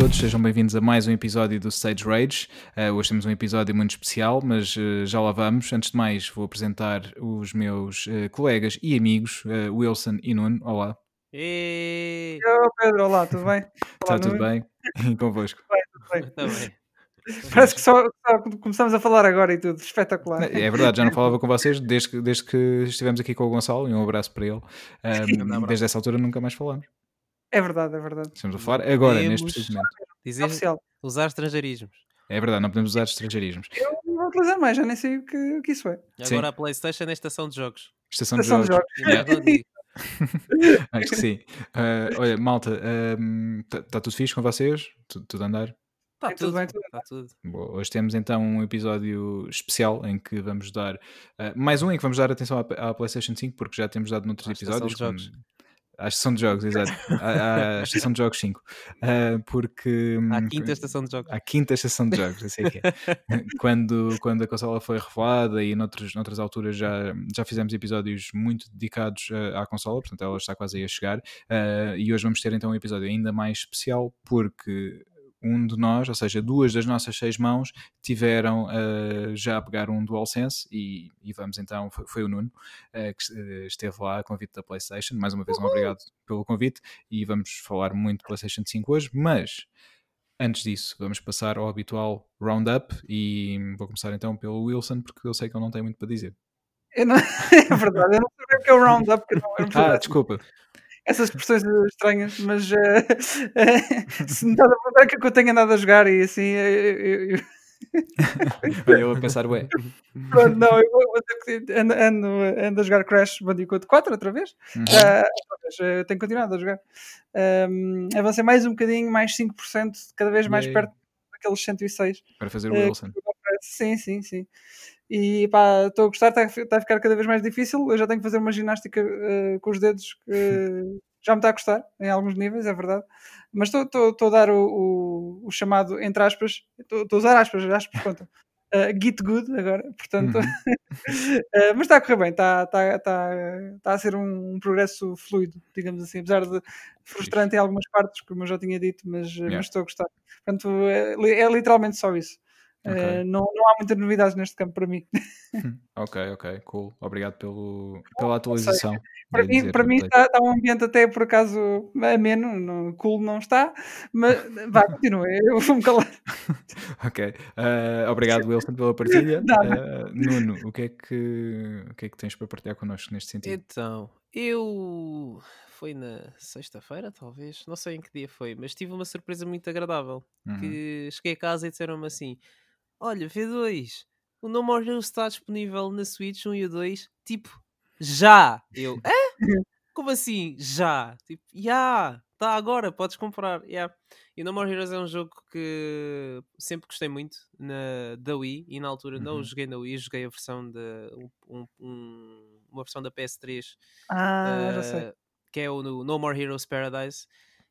a todos, sejam bem-vindos a mais um episódio do Stage Rage. Uh, hoje temos um episódio muito especial, mas uh, já lá vamos. Antes de mais, vou apresentar os meus uh, colegas e amigos, Wilson e Nuno. Olá. E... Olá Pedro, olá, tudo bem? Está tudo bem? E convosco? Bem, tudo bem. Tá bem. Parece que só, só, começamos a falar agora e tudo, espetacular. É verdade, já não falava com vocês desde que, desde que estivemos aqui com o Gonçalo e um abraço para ele. Um, desde essa altura nunca mais falamos. É verdade, é verdade. Estamos a falar agora, Podemos neste preciso momento. Dizer, Oficial. usar estrangeirismos. É verdade, não podemos usar estrangeirismos. Eu não vou utilizar mais, já nem sei o que, o que isso é. Sim. Agora a Playstation é estação de jogos. Estação de Estação de jogos. jogos. Yeah. Não digo. Acho que sim. Ah, olha, malta, está tudo fixe com vocês? Tu- Tudo a andar? Tá Bem, tudo tudo, bem, tudo tá tudo. Boa, Hoje temos então um episódio especial em que vamos dar ah, mais um em que vamos dar atenção à, à PlayStation 5, porque já temos dado noutros À episódios. de jogos. como- À estação de jogos, exato. À, à estação de jogos 5. Ah, porque. À hum, quinta estação de jogos. à quinta estação de jogos, assim é que é. quando, quando a consola foi revelada e noutras, noutras alturas já, já fizemos episódios muito dedicados eh, à consola, portanto ela está quase aí a chegar. eh, e hoje vamos ter então um episódio ainda mais especial porque um de nós, ou seja, duas das nossas seis mãos, tiveram eh, já a pegar um DualSense e, e vamos então, foi, foi o Nuno eh, que eh, esteve lá a convite da PlayStation. Mais uma vez, um obrigado pelo convite e vamos falar muito de PlayStation 5 hoje, mas Antes disso, vamos passar ao habitual roundup e vou começar então pelo Wilson, porque eu sei que ele não tem muito para dizer. Não- é verdade, eu não sei o que é o roundup, eu não, não Ah, desculpa. Essas expressões estranhas, mas eh, eh, se me estás a perguntar o que é que eu tenho andado a jogar e assim, eu, eu- eu a pensar, ué. pronto, não, eu vou vou ter que- ando, ando, ando a jogar Crash Bandicoot 4 outra vez. Uhum. Eh, tenho continuado a jogar. Um, avancei mais um bocadinho, mais 5%, cada vez mais perto daqueles 106. Para fazer o Wilson. Sim, sim, sim. E pá, estou a gostar, está a está a ficar cada vez mais difícil. Eu já tenho que fazer uma ginástica eh, com os dedos que já me está a custar em alguns níveis, é verdade. Mas estou- a dar o, o- o chamado, entre aspas, estou a usar aspas, aspas contam. eh, get good agora, portanto, Uhum. eh, mas está a correr bem, está, está, está, está a ser um, um progresso fluido, digamos assim, apesar de frustrante em algumas partes, como eu já tinha dito, mas, Yeah. mas estou a gostar. Portanto, é, é literalmente só isso. Ok. Eh, não, não há muitas novidades neste campo para mim. Ok, ok, cool. Obrigado pelo, pela atualização. Para mim, para mim está, está um ambiente até por acaso ameno, no, cool não está, mas vá, continua, eu vou-me calar. Ok. Ah, obrigado, Wilson, pela partilha. Ah, Nuno, o que, é que, o que é que tens para partilhar connosco neste sentido? Então, eu. Foi na sexta-feira, talvez. Não sei em que dia foi, mas tive uma surpresa muito agradável. Uhum. Que cheguei a casa e disseram-me assim: Olha, V2, o No More Heroes está disponível na Switch 1 e o 2, tipo, já! Eu, é? Como assim? Já? Tipo, já! Está agora, podes comprar. Yeah. E o No More Heroes é um jogo que sempre gostei muito na, da Wii e na altura não Uhum. o joguei na Wii, joguei a versão de um- um- uma versão da PS3 Ah, já sei. eh, que é o no No More Heroes Paradise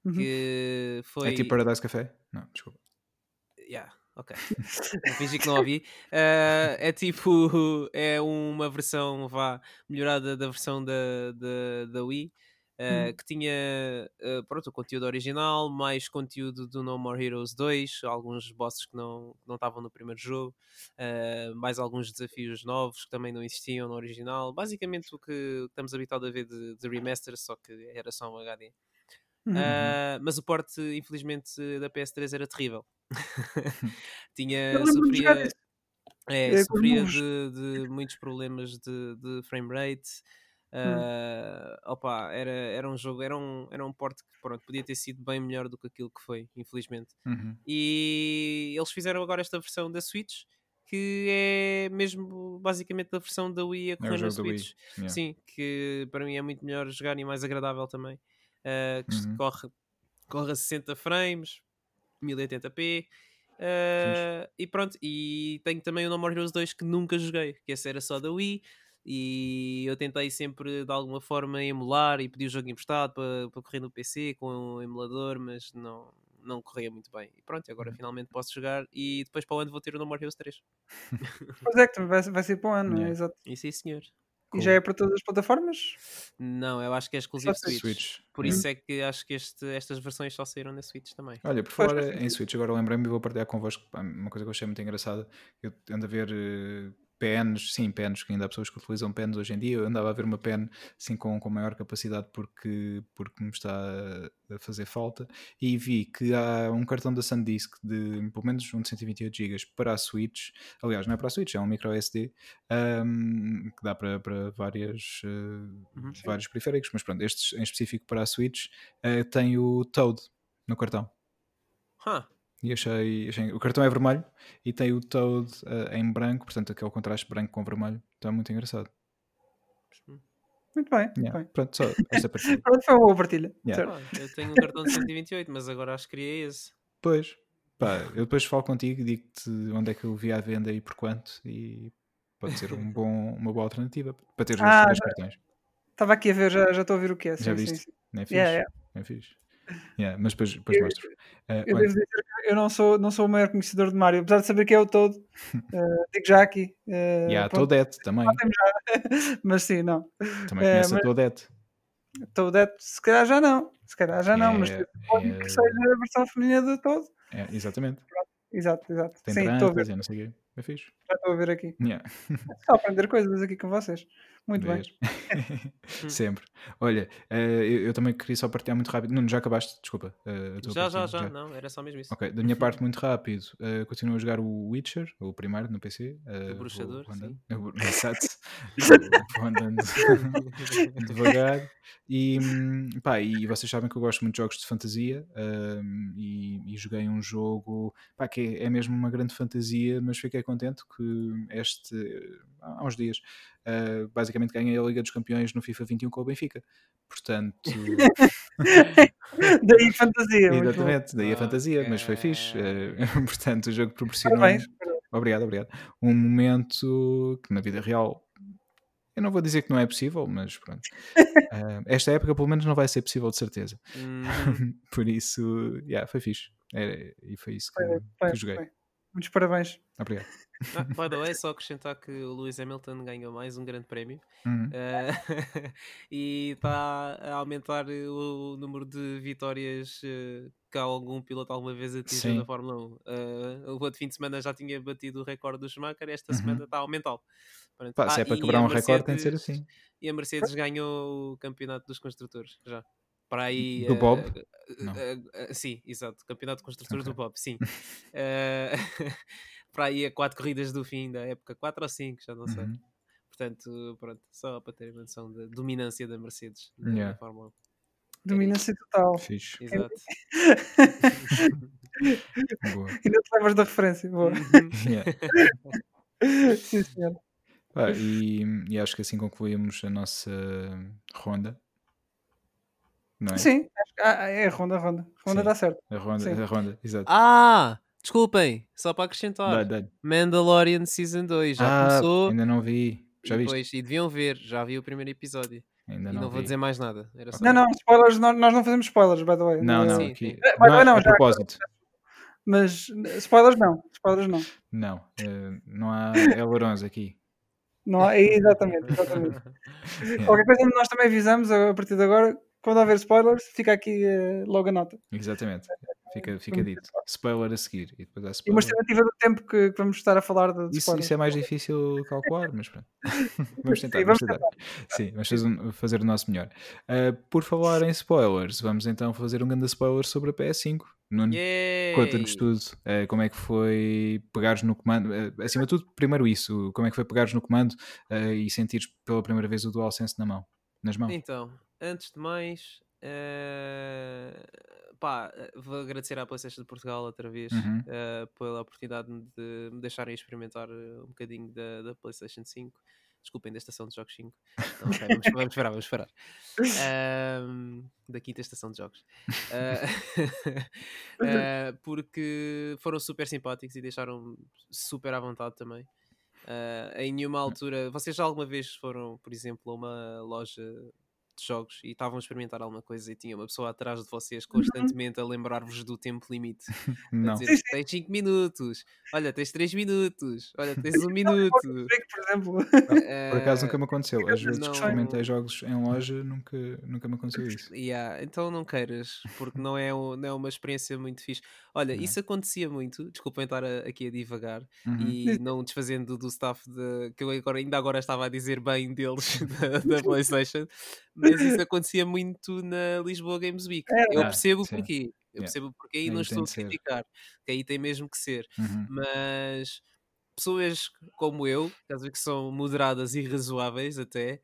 Uhum. que foi É tipo Paradise Café? Não, desculpa. Yeah, ok. Vou fingir que não ouvi. Eh, é tipo, é uma versão vá, melhorada da versão da, da, da Wii. eh, Hum. que tinha eh, pronto, o conteúdo original, mais conteúdo do No More Heroes 2, alguns bosses que não, não estavam no primeiro jogo, mais alguns desafios novos que também não existiam no original. Basicamente o que estamos habituados a ver de, de remaster, só que era só um HD. Uhum. Ah, mas o porte, infelizmente, da PS3 era terrível. Tinha, sofria, é, É, sofria de, de muitos problemas de, de frame rate. Hum. Ah, opa, era, era um jogo, era um, era um porte que pronto, podia ter sido bem melhor do que aquilo que foi, infelizmente. Uhum. E eles fizeram agora esta versão da Switch, que é mesmo basicamente a versão da Wii a É correr o na. Switch. yeah. Sim, que para mim é muito melhor jogar e mais agradável também. Uh, que Uhum. corre, corre a 60 frames, 1080p. uh, e pronto, e tenho também o No More Heroes 2 que nunca joguei, que esse era só da Wii. E eu tentei sempre de alguma forma emular e pedir o jogo emprestado para, para correr no PC com um emulador, mas não, não corria muito bem. E pronto, agora Uhum. finalmente posso jogar e depois para o ano vou ter o No More Heroes 3. Pois é, que vai, vai ser para o ano, não é? Exato. E sim, senhor. E já é para todas as plataformas? Não, eu acho que é exclusivo Só Switch. Switch. Por Hum. isso é que acho que este- estas versões só saíram na Switch também. Olha, por falar em Switch, agora lembrei-me e vou partilhar convosco uma coisa que eu achei muito engraçada. Eu ando a ver eh, pens, sim, pens, que ainda há pessoas que utilizam pens hoje em dia. Eu andava a ver uma pen assim com, com maior capacidade porque, porque me está a- fazer falta e vi que há um cartão da SanDisk de pelo menos um de 128 GB para a Switch. Aliás, não é para a Switch, é um micro SD ahm, que dá para, para várias, Uhum. vários periféricos, mas pronto, estes em específico para a Switch eh, tem o Toad no cartão. Huh. E achei, achei- O cartão é vermelho e tem o Toad eh, em branco, portanto, aquele contraste branco com vermelho. Está muito engraçado. Muito bem, Yeah, bem. Pronto, só partida. Pronto, foi uma boa partilha. Yeah. Ah, eu tenho um cartão de 128, mas agora acho que queria esse. Pois, pá, eu depois falo contigo e digo-te onde é que eu vi à venda e por quanto. E pode ser um bom, uma boa alternativa para ter os Ah, dois cartões. Estava aqui a ver, já, já estou a ver o que é. Sim, Já sim, viste? sim. Não é fixe? Yeah, yeah. É fixe? Yeah, mas depois, depois Eu- mostro. Eh, Eu devo dizer que eu não sou, não sou o maior conhecedor de Mario, apesar de saber que é o todo. eh, digo já aqui. a pronto, Toadette também. mas sim, não. Também conhece a mas- Toadette. Toadette, se calhar já não. Se calhar já não, mas É- pode é- que seja a versão feminina do todo. É, exatamente. Exato, exato. Tem sim, a e não sei o quê. É fixe. Já estou a ver aqui. Yeah. Só aprender coisas aqui com vocês. Muito bem. Sempre. Olha, eh, eu, eu também queria só partilhar muito rápido. Nuno, já acabaste? Desculpa. tua Já, já, partida. já, não, era só mesmo isso. Ok, da minha parte, muito rápido. eh, continuo a jogar o Witcher, o primeiro no PC. eh, O bruxador, vou andando- sim. o- Exato. vou andando devagar. E, hum, pá, e vocês sabem que eu gosto muito de jogos de fantasia. hum, e, e joguei um jogo pá, que é, é mesmo uma grande fantasia, mas fiquei contente que este, há uns dias, eh, basicamente ganhei a Liga dos Campeões no FIFA 21 com o Benfica. Portanto. Daí fantasia. Exatamente, daí a fantasia, mas foi fixe. Eh, portanto, o jogo proporcionou. Parabéns. Obrigado, obrigado. Um momento que na vida real eu não vou dizer que não é possível, mas pronto. Eh, esta época, pelo menos, não vai ser possível de certeza. Uhum. Por isso, yeah, foi fixe. Era- e foi isso que, Foi, que foi, eu joguei. foi. Muitos parabéns. Obrigado. Ah, by the way, só acrescentar que o Lewis Hamilton ganhou mais um grande prémio Uhum. eh, e está a aumentar o número de vitórias eh, que algum piloto alguma vez atingiu na Fórmula 1. Eh, o outro fim de semana já tinha batido o recorde do Schumacher, esta Uhum. semana está a aumentá-lo. Pá, se Ah, é para quebrar um recorde, tem de ser assim. E a Mercedes ganhou o campeonato dos construtores já. Para aí. Do Bob? eh, eh, sim, exato. Campeonato de construtores Ok. do Bob, sim. Eh, para aí a quatro corridas do fim da época, quatro ou cinco, já não sei. Uhum. Portanto, pronto, só para ter uma noção da dominância da Mercedes na, Yeah. Fórmula 1. Dominância total. Fixe. Exato. Boa. Ainda te lembras da referência. Boa. Uhum. Yeah. Sim, senhor. Pá, e, e acho que assim concluímos a nossa ronda. Não é? Sim, acho que- ah, é a ronda, a ronda. A ronda Sim. dá certo. A ronda, Sim. a ronda, exato. Ah! Desculpem, só para acrescentar. Dá, dá. Mandalorian Season 2 já Ah, começou. ainda não vi. Já viste? depois- e deviam ver, já vi o primeiro episódio. Ainda e não, não vou vi. dizer mais nada. Era só Não, não, spoilers, nós, nós não fazemos spoilers, by the way. Não, não, Sim, aqui. Eh, mas não, não, a já- propósito. Mas spoilers não. Spoilers não. Não, eh, não há ailerons aqui. Não há, é exatamente, exatamente. Qualquer coisa nós também avisamos a partir de agora. Quando houver spoilers, fica aqui eh, logo a nota. exatamente. Fica, fica dito. Spoiler a seguir. E depois há E uma spoiler. estimativa do tempo que, que vamos estar a falar de, de Isso, spoilers. isso é mais difícil de calcular, mas pronto. Vamos tentar, Sim, vamos vamos tentar. Sim, vamos fazer, um- fazer o nosso melhor. Uh, por falar em spoilers, vamos então fazer um grande spoiler sobre a PS5. Nuno, conta-nos tudo. Uh, como é que foi pegares no comando? Uh, acima de tudo, primeiro isso. Como é que foi pegares no comando uh, e sentires pela primeira vez o DualSense na mão? Nas mãos? Então, antes de mais, eh, pá, vou agradecer à PlayStation de Portugal outra vez Uhum. eh, pela oportunidade de me deixarem experimentar eh, um bocadinho da, da PlayStation 5. Desculpem, da estação de jogos 5. Não, ok, vamos, vamos esperar, vamos esperar. Ahm, da quinta estação de jogos. Ah, porque foram super simpáticos e deixaram super à vontade também. Ah, em nenhuma altura. Vocês já alguma vez foram, por exemplo, a uma loja de jogos e estavam a experimentar alguma coisa e tinha uma pessoa atrás de vocês constantemente a lembrar-vos do tempo limite. A Não. dizer, Sim, sim. tens 5 minutos, olha, tens 3 minutos, olha, tens 1 minuto. Break, por exemplo. Por acaso Eh, nunca me aconteceu. Às vezes não- experimentei jogos em loja, nunca, nunca me aconteceu isso. Yeah, então não queiras, porque não é, um- não é uma experiência muito fixe. Olha, Não. isso acontecia muito, desculpem estar a- aqui a divagar Uhum. e não desfazendo do staff de, que eu agora, ainda agora estava a dizer bem deles da, da PlayStation, mas isso acontecia muito na Lisboa Games Week. Era. Eu percebo o sim. porquê, eu Yeah. percebo o porquê e Aí não estou a criticar, que aí tem mesmo que ser, Uhum. mas pessoas como eu, caso que são moderadas e razoáveis até,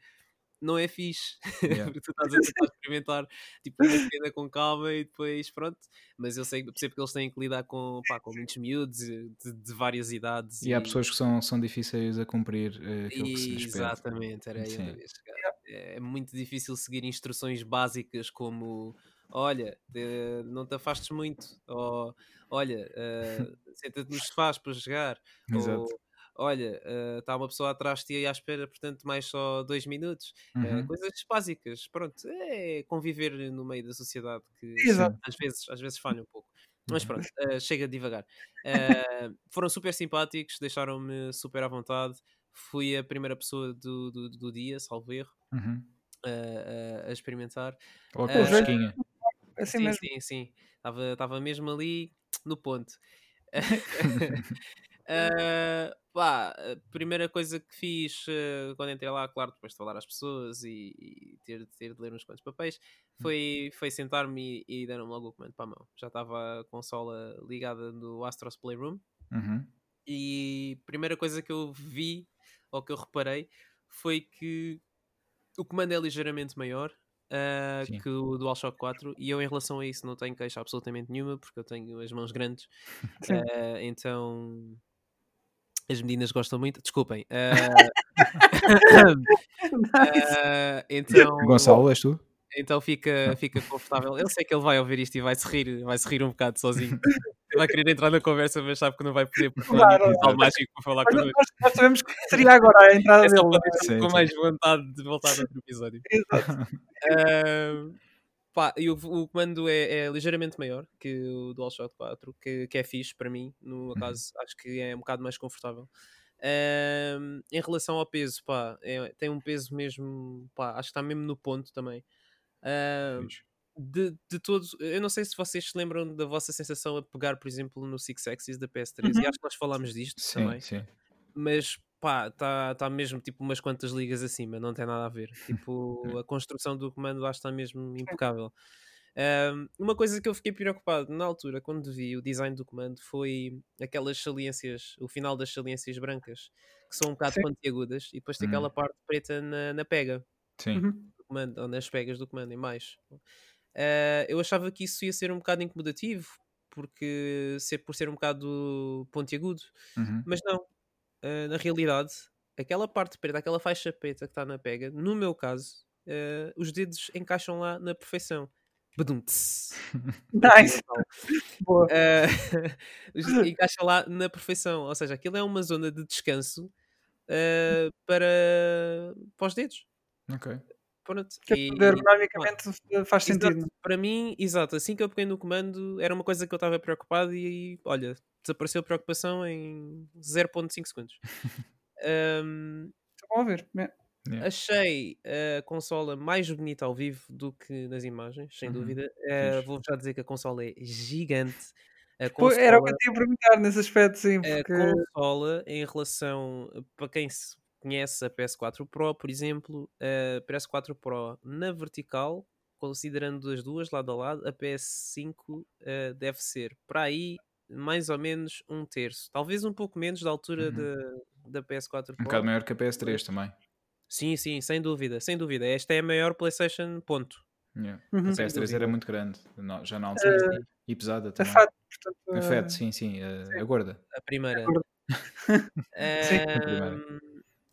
não é fixe. Yeah. Porque tu estás a tentar experimentar tipo, cena com calma e depois pronto. Mas eu sei, percebo que eles têm que lidar com, pá, com muitos miúdos e de, de várias idades. E há pessoas que são, são difíceis a cumprir eh, aquilo que se lhes pede. Exatamente, era aí onde ia chegar. É muito difícil seguir instruções básicas como olha, eh, não te afastes muito, ou olha, eh, senta-te nos sofás para jogar, Exato. ou olha, está uma pessoa atrás de ti aí à espera, portanto, mais só dois minutos. Eh, Uhum. coisas básicas, pronto, é conviver no meio da sociedade que Exato. às vezes, às vezes falha um pouco. Mas Uhum. pronto, eh, chega devagar. Foram super simpáticos, deixaram-me super à vontade. Fui a primeira pessoa do, do, do dia, salvo erro, Uhum. a, experimentar. Logo a fresquinha. Assim sim, mesmo. sim, sim. Estava estava mesmo ali no ponto. Ah, pá, a primeira coisa que fiz eh, quando entrei lá, claro, depois de falar às pessoas e, e ter, ter de ler uns quantos papéis, foi, foi sentar-me e, e deram-me logo o comando para a mão. Já estava a consola ligada no Astros Playroom Uhum. e a primeira coisa que eu vi ou que eu reparei foi que o comando é ligeiramente maior Sim. que o DualShock 4 e eu em relação a isso não tenho queixa absolutamente nenhuma porque eu tenho as mãos grandes. Ah, então as meninas gostam muito desculpem Ah, ah, então Gonçalo, és tu? então fica, fica confortável. Eu sei que ele vai ouvir isto e vai se rir, vai se rir um bocado sozinho. Ele vai querer entrar na conversa, mas sabe que não vai poder porque não Claro. nenhum tal mágico para falar connosco. nós, nós sabemos que seria agora a entrada É dele. deixar Sim, com sim. mais vontade de voltar a outro episódio. Exato. Ah, pá, e o, o comando é, é ligeiramente maior que o DualShock 4, que, que é fixe para mim. No Uhum. caso, acho que é um bocado mais confortável. Ah, em relação ao peso, pá, é- tem um peso mesmo, pá, acho que está mesmo no ponto também. Fixe. de, de todos, eu não sei se vocês se lembram da vossa sensação a pegar, por exemplo, no Six Axis da PS3, e Uhum. acho que nós falámos disto Sim, também, sim. mas pá, está tá mesmo tipo umas quantas ligas acima, não tem nada a ver. Tipo, a construção do comando acho que está mesmo impecável. Ahm, uma coisa que eu fiquei preocupado na altura, quando vi o design do comando, foi aquelas saliências, o final das saliências brancas, que são um bocado Sim. pontiagudas, e depois tem Hum. aquela parte preta na, na pega Sim. Do comando, ou nas pegas do comando, em mais. Ah, eu achava que isso ia ser um bocado incomodativo, porque ser, por ser um bocado pontiagudo, Uhum. mas não. Ah, na realidade, aquela parte preta, aquela faixa preta que está na pega, no meu caso, ah, os dedos encaixam lá na perfeição. Badum-ts. Nice. Boa. Encaixa lá na perfeição. Ou seja, aquilo é uma zona de descanso ah, para, para os dedos. Ok. Pronto. Que é E- ergonomicamente faz Exato, sentido. Para mim, exato, assim que eu peguei no comando, era uma coisa que eu estava preocupado e, olha, desapareceu a preocupação em 0.5 segundos. Ahm, Está bom a ver. É. Yeah. achei a consola mais bonita ao vivo do que nas imagens, sem Uhum, dúvida. Eh, fixe. vou já dizer que a consola é gigante. A Pô, era o que consola- eu tinha a perguntar nesse aspecto, sim. a Porque... consola em relação para quem se conhece a PS4 Pro, por exemplo, a PS4 Pro na vertical, considerando as duas lado a lado, a PS5 eh, deve ser para aí mais ou menos um terço, talvez um pouco menos da altura Uhum. da, da PS4 Um Pro. bocado maior que a PS3 também. Sim, sim, sem dúvida, sem dúvida. Esta é a maior PlayStation, ponto. Yeah. Uhum. A Sem PS3 dúvida. era muito grande, já na altura. Sim. E pesada A também. FAT, portanto. A eh, FAT, sim, sim. A, sim. a gorda. A primeira. gorda. Sim, a primeira.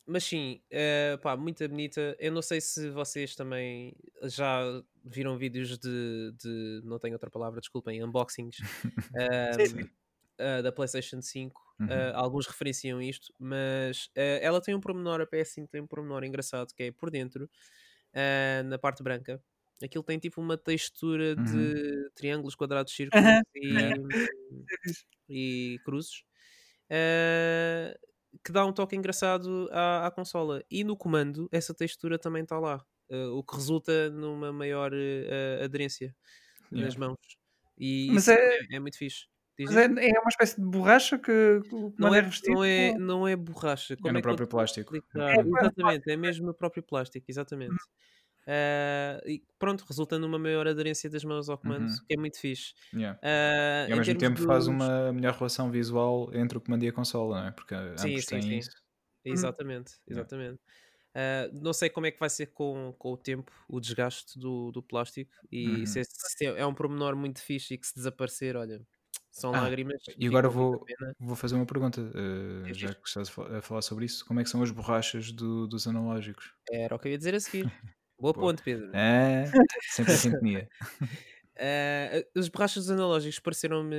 Mas sim, eh, pá, muito bonita. Eu não sei se vocês também já viram vídeos de, de não tenho outra palavra, desculpem, unboxings ahm, sim. ah, da PlayStation 5. Uhum. Ah, alguns referenciam isto, mas ela tem um pormenor, a PS5 tem um pormenor engraçado que é por dentro. na parte branca. Aquilo tem tipo uma textura Uhum. de triângulos, quadrados, círculos Aham. e, e cruzes. ah, que dá um toque engraçado à, à consola. E no comando, essa textura também está lá. ah, o que resulta numa maior ah, aderência nas Yeah. mãos. E Mas isso é- é, é muito fixe. Mas é, é uma espécie de borracha que que o não, é, é revestido? não, é, não é borracha. É Como no é que eu próprio plástico. explicar? É, é Exatamente, é mesmo no próprio plástico, exatamente. Ah, e pronto, resulta numa maior aderência das mãos ao comando, Uhum. que é muito fixe. Yeah. Ah, E ao mesmo tempo faz dos- uma melhor relação visual entre o comando e a consola, não é? Porque Sim, ambos sim, têm sim. isso. Exatamente, Yeah. exatamente. Ah, não sei como é que vai ser com, com o tempo, o desgaste do, do plástico e se, Uhum. é, se é um pormenor muito fixe e que se desaparecer, olha, são Ah, lágrimas. E agora vou, vou fazer uma pergunta, Diz, já que estás a falar sobre isso. Como é que são as borrachas do- dos analógicos? Era o que eu ia dizer a seguir. Boa ponte, Pedro. É, sempre em sintonia. Ah, as borrachas analógicas pareceram-me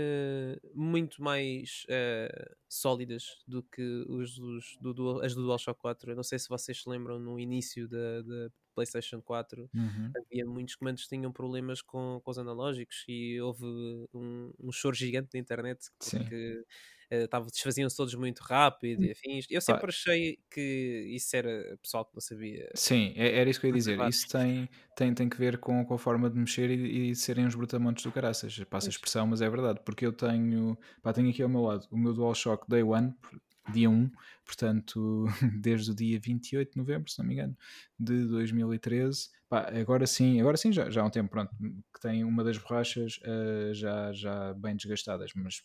muito mais ah, sólidas do que os dos, do, Dual- as do DualShock 4. Eu não sei se vocês se lembram no início da, da PlayStation 4 Uhum. havia muitos comandos que tinham problemas com, com os analógicos e houve um, um choro gigante na internet Sim. porque eh, tava- desfaziam-se todos muito rápido e afins. Eu sempre achei que isso era pessoal que não sabia. Sim, é- era isso que eu ia dizer. Isso tem, tem, tem que ver com, com a forma de mexer e, e serem os brutamontes do caraças. Passa a expressão, mas é verdade. Porque eu tenho, pá, tenho aqui ao meu lado o meu DualShock Day One, dia 1, portanto, desde o dia 28 de novembro, se não me engano, de 2013. Pá, agora sim, agora sim, já, já há um tempo, pronto, que tem uma das borrachas eh, já, já bem desgastadas, mas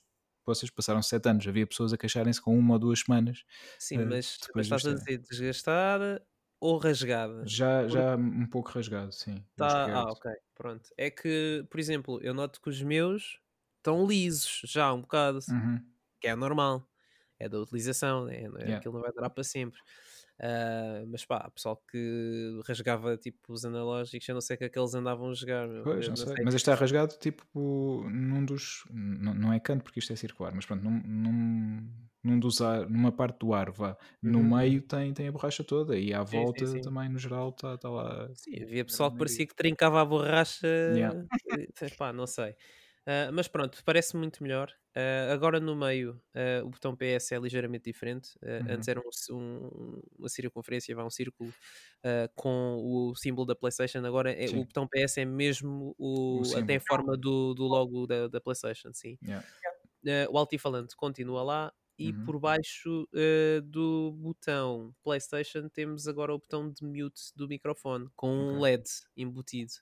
vocês passaram 7 anos, havia pessoas a queixarem-se com uma ou duas semanas. Sim, eh, mas, mas estás a dizer desgastada ou rasgada? Já, Porque já um pouco rasgado, sim. Tá, ah, ok, pronto. É que, por exemplo, eu noto que os meus estão lisos já um bocado, Uhum. que é normal, é da utilização, né? não é? Yeah. aquilo não vai durar para sempre. Ah, mas pá, pessoal que rasgava tipo os analógicos, eu não sei o que é que eles andavam a jogar. Pois, não sei. Mas este está rasgado tipo num dos. Não, não é canto porque isto é circular, mas pronto, num, num, num dos ar, numa parte do ar, vá. No Uhum. meio tem, tem a borracha toda e à Sim, sim, volta sim. também no geral está tá lá. Sim, havia pessoal que parecia que trincava a borracha. Yeah. e, Pá, não sei. Ah, mas pronto, parece muito melhor. Ah, agora no meio, ah, o botão PS é ligeiramente diferente. Uhum. Antes era um um- uma circunferência, vai um círculo com o símbolo da PlayStation. Agora é, o botão PS é mesmo o, O até a forma do, do logo da, da PlayStation. Sim. Yeah. Uh, o altifalante continua lá e Uhum. por baixo uh, do botão PlayStation temos agora o botão de mute do microfone com um Ok. LED embutido.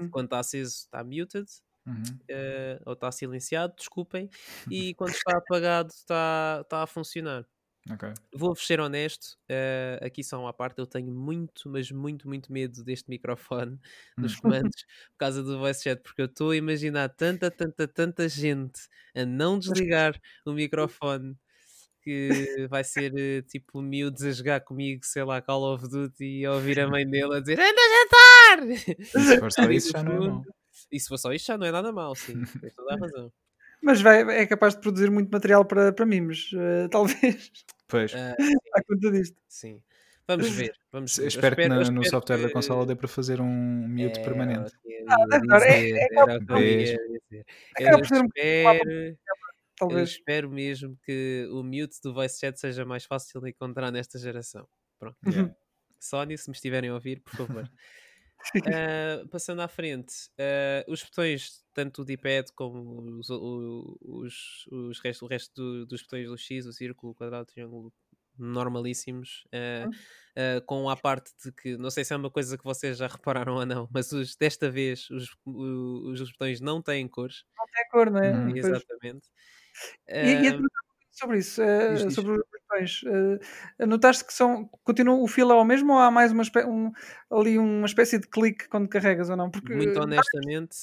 Hum. Quando está aceso está muted Uhum. uh, ou está silenciado, desculpem, e quando está apagado está, está a funcionar. Ok. Vou-vos ser honesto, uh, aqui só uma parte, eu tenho muito, mas muito, muito medo deste microfone nos Hum. comandos por causa do voice chat, porque eu estou a imaginar tanta, tanta, tanta gente a não desligar o microfone que vai ser eh, tipo miúdos a jogar comigo, sei lá, Call of Duty e ouvir a mãe dele a dizer anda a jantar! Se for só isso já não é fundo. E se for só isto já não é nada mal, sim, tens toda a razão. Mas vai, é capaz de produzir muito material para, para memes, eh, talvez, Pois. Ah, à conta disto. sim, vamos ver. Vamos ver. Espero que no espero software da que- consola dê para fazer um mute É, permanente. eu Ah. É- é eu espero mesmo que o mute do voice chat seja mais fácil de encontrar nesta geração. Pronto. Yeah. Sony, se me estiverem a ouvir, por favor. Ah, passando à frente, ah, os botões, tanto o D-pad como os, o- os, os resto, o resto do- dos botões do X, o círculo, o quadrado, o triângulo, normalíssimos, ah, ah, com a parte de que, não sei se é uma coisa que vocês já repararam ou não, mas os, desta vez os, os, os botões não têm cores. Não tem cor, não é? Pois. Exatamente. E, e a sobre isso, eh, diz, diz. sobre os botões, eh, notaste que são, continua o filo é o mesmo ou há mais uma um, ali uma espécie de clique quando carregas ou não? Porque Muito honestamente,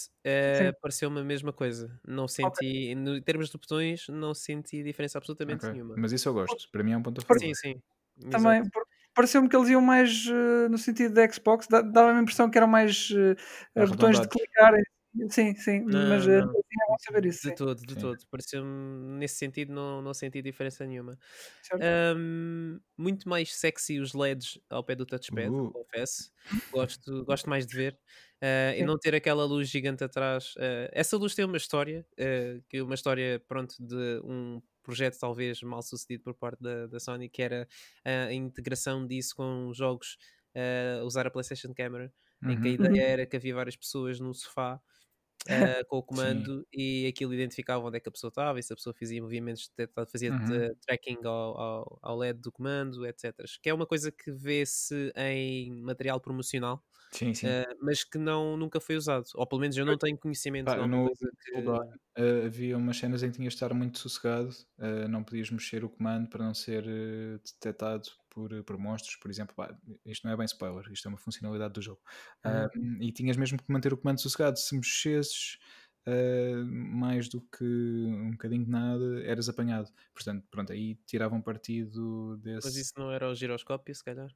Sim. pareceu-me a mesma coisa. Não senti, no- em termos de botões, não senti diferença absolutamente Ok. nenhuma. Mas isso eu gosto. Para mim é um ponto a favor. Sim, sim. também pareceu-me que eles iam mais eh, no sentido da Xbox, dava-me a impressão que eram mais eh, botões de clicar em Sim, sim, Não, mas não. assim é bom saber isso, De sim. todo, de Sim. todo. Pareceu-me, nesse sentido, não, não senti diferença nenhuma. Ahm, muito mais sexy os LEDs ao pé do touchpad, Uh. confesso. Gosto, gosto mais de ver. Ah, e não ter aquela luz gigante atrás. Ah, essa luz tem uma história, ah, que uma história, pronto, de um projeto talvez mal sucedido por parte da, da Sony, que era a integração disso com jogos, usar a PlayStation Camera, em que a Uhum. ideia Uhum. era que havia várias pessoas num sofá ah, com o comando e aquilo identificava onde é que a pessoa estava e se a pessoa fazia movimentos, fazia Uhum. tracking ao, ao, ao LED do comando, etc. Que é uma coisa que vê-se em material promocional, Sim, sim. ah, mas que não, nunca foi usado. Ou pelo menos eu não tenho conhecimento Pá, coisa que. Eh, havia umas cenas em que tinhas de estar muito sossegado, eh, não podias mexer o comando para não ser detectado por, por monstros, por exemplo. Pá, isto não é bem spoiler, isto é uma funcionalidade do jogo. Uhum. Um, e tinhas mesmo que manter o comando sossegado. Se mexesses eh, mais do que um bocadinho de nada, eras apanhado. Portanto, pronto, aí tiravam partido Mas desse. isso não era o giroscópio, se calhar?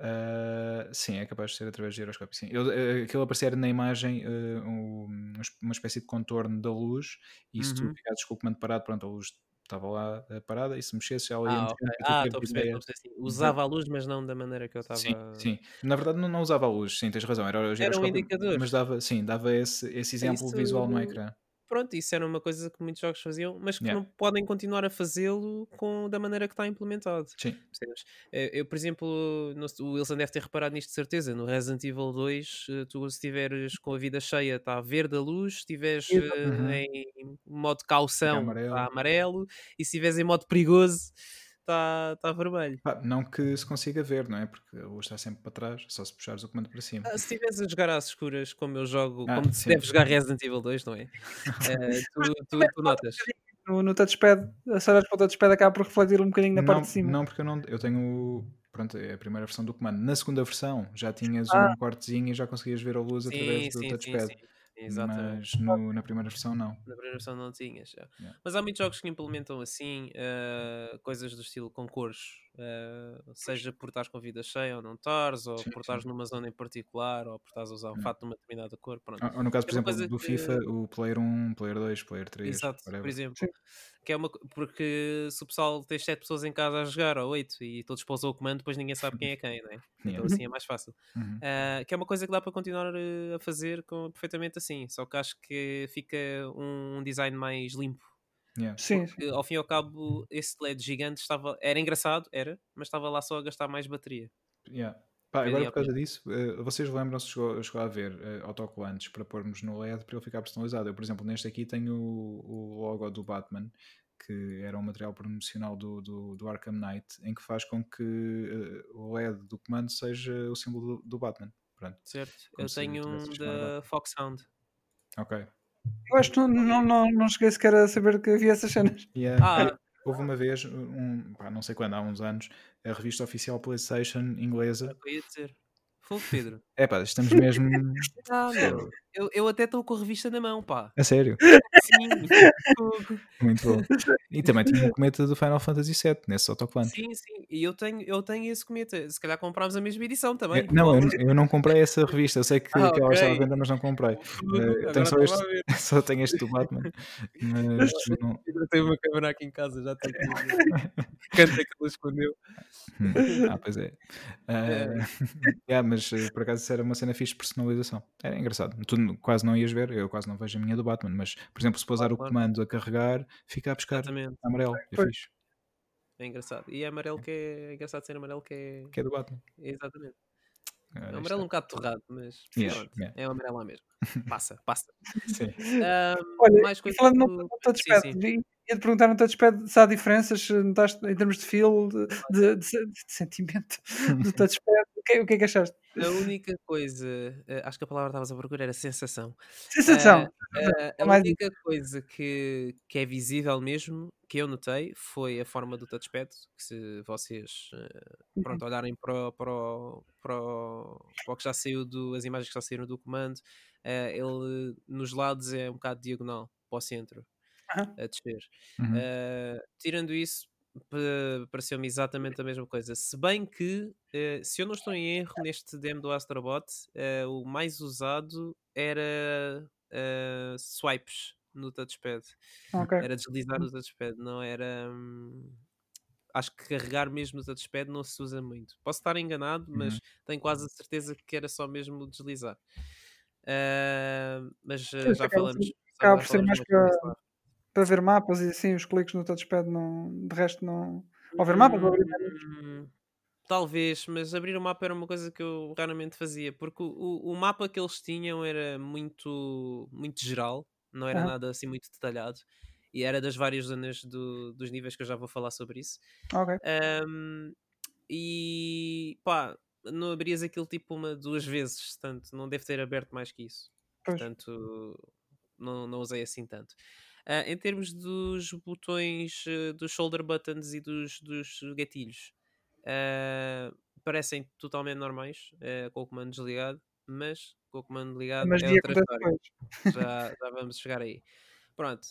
Uh, sim, é capaz de ser através de giroscópio. Sim. Eu, eh, aquilo aparecer na imagem uh, um- uma es- uma espécie de contorno da luz, e se tu Uhum. ficasses com o comando parado, pronto, a luz estava lá uh, parada, e se mexesse, ela ia Ah, mexendo ok. para tu Ah, a perceber, ideia. estou a perceber. Sim. Usava a luz, mas não da maneira que eu estava. Sim, sim. Na verdade, não, não usava a luz, sim, tens razão. Era o Era um giroscópio, indicador. mas dava, sim, dava esse, esse exemplo visual no Isso- ecrã. Pronto, isso era uma coisa que muitos jogos faziam, mas que Yeah. não podem continuar a fazê-lo com, da maneira que está implementado. Sim? Eh, Eu, por exemplo, sei- o Wilson deve ter reparado nisto de certeza. No Resident Evil 2, eh, tu se estiveres com a vida cheia, está verde a luz, se estiveres eh, Uhum. em modo caução, amarelo. está amarelo, e se estiveres em modo perigoso, está tá vermelho. Pá, não que se consiga ver, não é? Porque a luz está sempre para trás, só se puxares o comando para cima. Ah, se estiveres a jogar às escuras, como eu jogo, Ah, como se deve jogar Resident Evil 2, não é? Eh, tu, tu, tu notas. No, no touchpad, se olhares para o touchpad, acaba por refletir um bocadinho na não, parte de cima. Não, porque eu não eu tenho. Pronto, é a primeira versão do comando. Na segunda versão já tinhas Ah. um cortezinho e já conseguias ver a luz através Sim, do sim, sim, touchpad. sim. Exatamente. Mas no- na primeira versão não. Na primeira versão não tinhas. Yeah. Mas há muitos jogos que implementam assim eh, coisas do estilo com cores, eh, seja por estares com vida cheia ou não estares, ou Sim, por estares numa zona em particular, ou por estás a usar um Yeah. fato de uma determinada cor. Pronto. Ou, ou no caso, por É exemplo, do que- FIFA, o Player 1, Player 2, Player 3. Exato, por whatever. exemplo. Sim. Que é uma, porque se o pessoal tem sete pessoas em casa a jogar, ou oito, e todos pousam o comando, depois ninguém sabe quem é quem, né? Então Yeah. assim é mais fácil. Uhum. Ah, que é uma coisa que dá para continuar eh, a fazer com, perfeitamente assim, só que acho que fica um design mais limpo. Yeah. Sim, sim. Porque, ao fim e ao cabo, esse LED gigante estava, era engraçado, era, mas estava lá só a gastar mais bateria. Yeah. Pá, agora por causa disso, eh, vocês lembram-se, chegou, chegou a ver eh, autocolantes para pormos no LED para ele ficar personalizado. Eu, por exemplo, neste aqui tenho o, o logo do Batman, que era um material promocional do, do, do Arkham Knight, em que faz com que eh, o LED do comando seja o símbolo do, do Batman. Pronto, Certo? Como Eu tenho um da Foxhound. ok. Eu acho que não, não, não, não cheguei sequer a saber que havia essas cenas. Yeah. Ah, Houve uma vez, um, pá, não sei quando, há uns anos, a revista oficial PlayStation inglesa. era o que eu ia dizer. Fogo, Pedro. É pá, estamos mesmo. Ah, meu. Eu, eu até estou com a revista na mão, pá. A sério, Sim. Muito bom. E também tinha um cometa do Final Fantasy VII nesse autocolante. sim, sim. E eu tenho, eu tenho esse cometa. Se calhar comprámos a mesma edição também. Eu- não, eu, eu não comprei essa revista. Eu sei que, Ah, que ela estava à venda, mas não comprei. Eh, agora tenho só, este, só tenho este do Batman. Mas não. Eu tenho uma câmera aqui em casa, já tenho. Canta que ela escondeu. Hum, Ah, pois é. Ah, yeah, mas eh, por acaso isso era uma cena fixe de personalização. Era engraçado. Tu quase não ias ver, eu quase não vejo a minha do Batman, mas por exemplo, se pousar Claro, o claro. comando a carregar, fica a buscar Exatamente. amarelo. É Pois. fixe. É engraçado. E é amarelo que é, é engraçado ser amarelo que é. Que é do Batman. Exatamente. Ah, É um amarelo um bocado torrado, mas Yeah, é um amarelo lá mesmo. Passa, passa. Sim. Ahm, Olha, mais coisas falando no, do- no Sim, touchpad, sim. e- ia-te perguntar no touchpad se há diferenças, se notaste em termos de feel, de, de- de de sentimento do touchpad. O que, é- o que é que achaste? A única coisa, eh, acho que a palavra que estavas a procurar era sensação. Sensação. Ah, É a única coisa que, que é visível mesmo, que eu notei, foi a forma do touchpad. Que se vocês Uhum. pronto, olharem para, o- para, para, para o que já saiu, do, as imagens que já saíram do comando, ele nos lados é um bocado diagonal para o centro, a descer. Uhum. Uh, tirando isso, pareceu-me exatamente a mesma coisa. Se bem que, eh, se eu não estou em erro, neste demo do Astrobot, eh, o mais usado era eh, swipes no touchpad. Ok. Era deslizar no touchpad, não era. hum, Acho que carregar mesmo no touchpad não se usa muito. Posso estar enganado, mas Uhum. tenho quase a certeza que era só mesmo deslizar. Ah, mas Sim, já falamos. acaba por ser mais para-. Para ver mapas e assim, os cliques no touchpad não. De resto não. Ou ver mapas ou abrir. Hum, Talvez, mas abrir o mapa era uma coisa que eu raramente fazia, porque o, o- mapa que eles tinham era muito, muito geral, não era nada assim muito detalhado, e era das várias zonas do- dos níveis que eu já vou falar sobre isso. Ok. Ahm, e pá, não abrias aquilo tipo uma, duas vezes, portanto, não deve ter aberto mais que isso. Pois. Portanto, não, não usei assim tanto. Ah, em termos dos botões, eh, dos shoulder buttons e dos, dos gatilhos, ah, parecem totalmente normais, com o comando desligado, mas com o comando ligado Mas é outra história. Já, já vamos chegar aí. Pronto.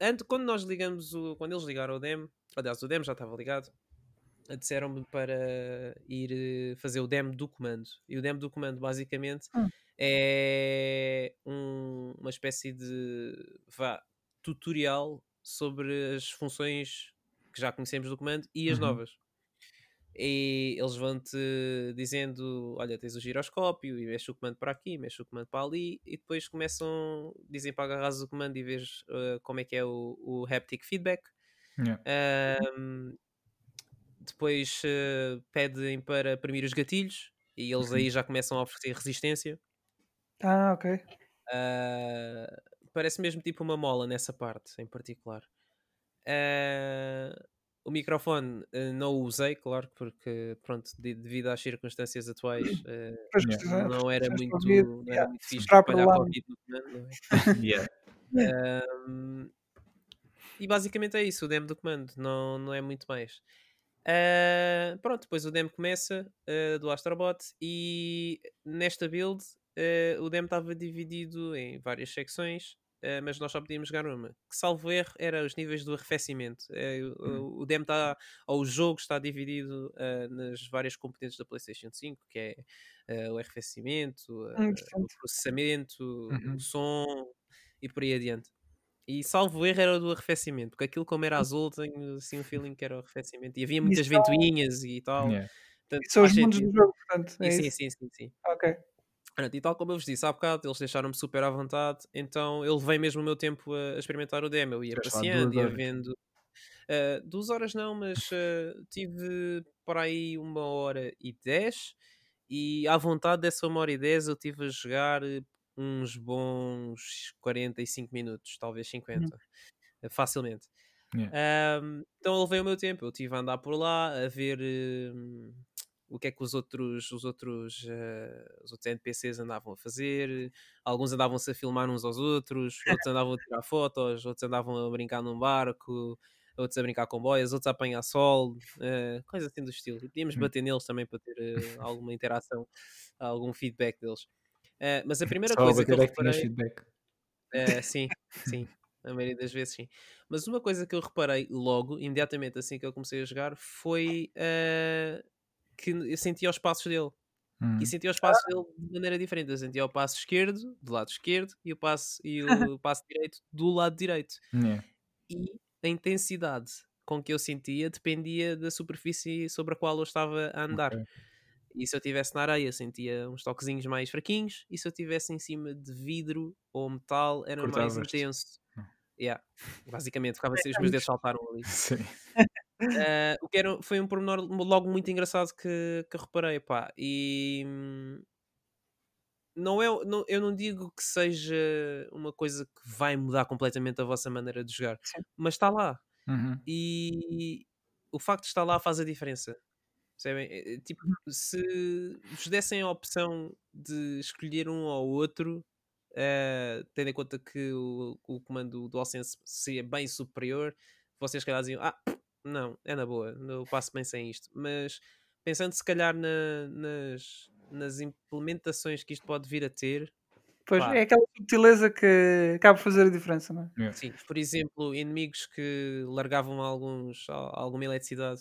Antes, quando nós ligamos o. Quando eles ligaram o demo, aliás, o demo já estava ligado, disseram-me para ir eh, fazer o demo do comando. E o demo do comando, basicamente, Hum. É um- uma espécie de vá, tutorial sobre as funções que já conhecemos do comando e as Uhum. novas. E eles vão-te dizendo: Olha, tens o giroscópio e mexe o comando para aqui, mexe o comando para ali, e depois começam, dizem para agarrares o comando e vês eh, como é que é o, o haptic feedback. Yeah. Ahm, depois eh, pedem para premir os gatilhos e eles Uhum. aí já começam a oferecer resistência. Ah, ok. Ah, parece mesmo tipo uma mola nessa parte em particular. Ah, o microfone eh, não o usei, claro, porque pronto, de- devido às circunstâncias atuais precisar- não era muito, não era yeah, muito fixe para o ouvido é? E basicamente é isso, o demo do comando, não, não é muito mais. Ah, pronto, depois o demo começa ah, do Astrobot e nesta build ah, o demo estava dividido em várias secções, ah, mas nós só podíamos jogar uma. Que salvo erro era os níveis do arrefecimento. Eh, o, o demo está, ou o jogo está dividido nas várias componentes da PlayStation 5, que é o arrefecimento, Hum, o processamento, Uhum. o som e por aí adiante. E salvo erro era o do arrefecimento, porque aquilo como era azul tenho assim um feeling que era o arrefecimento. E havia muitas ventoinhas e tal. Yeah. Portanto, E são os mundos do jogo, portanto. É sim, sim, sim, sim. Ok. E tal como eu vos disse há bocado, eles deixaram-me super à vontade, então eu levei mesmo o meu tempo a, a experimentar o demo. Eu ia lá passeando, ia vendo. Ah, duas horas não, mas ah, tive por aí uma hora e dez, e à vontade dessa uma hora e dez eu tive a jogar eh, uns bons 45 minutos, talvez 50, eh, facilmente. Ahm, então eu levei o meu tempo, eu estive a andar por lá a ver o que é que os outros, os outros, eh, os outros NPCs andavam a fazer. Alguns andavam-se a filmar uns aos outros, outros andavam a tirar fotos, outros andavam a brincar num barco, outros a brincar com boias, outros a apanhar sol, eh, coisa assim do estilo. E podíamos Hum. bater neles também para ter eh, alguma interação, algum feedback deles. Eh, mas a primeira Só coisa que eu é reparei. feedback. Eh, sim, sim. A maioria das vezes sim. Mas uma coisa que eu reparei logo, imediatamente assim que eu comecei a jogar, foi que eu sentia os passos dele. Hum. E sentia os passos dele de maneira diferente. Eu sentia o passo esquerdo, do lado esquerdo, e o passo, e o passo direito do lado direito. Yeah. E a intensidade com que eu sentia dependia da superfície sobre a qual eu estava a andar. Ok. E se eu estivesse na areia, sentia uns toquezinhos mais fraquinhos. E se eu estivesse em cima de vidro ou metal, era mais intenso. Hum. Yeah. Basicamente, ficava assim, os meus dedos saltaram ali. Sim. Ah, o que era, foi um pormenor logo muito engraçado que, que reparei, pá. E não é, não, eu não digo que seja uma coisa que vai mudar completamente a vossa maneira de jogar, Sim. mas está lá. Uhum. E o facto de estar lá faz a diferença. Percebem? É, Tipo, se vos dessem a opção de escolher um ou outro, eh, tendo em conta que o, o comando do DualSense seria bem superior, vocês calhar diziam, ah, não, é na boa, eu passo bem sem isto. Mas pensando se calhar na- nas, nas implementações que isto pode vir a ter, Pois, Pá. é aquela subtileza que acaba por fazer a diferença, não é? Yeah. Sim, por exemplo, inimigos que largavam alguns, al- alguma eletricidade,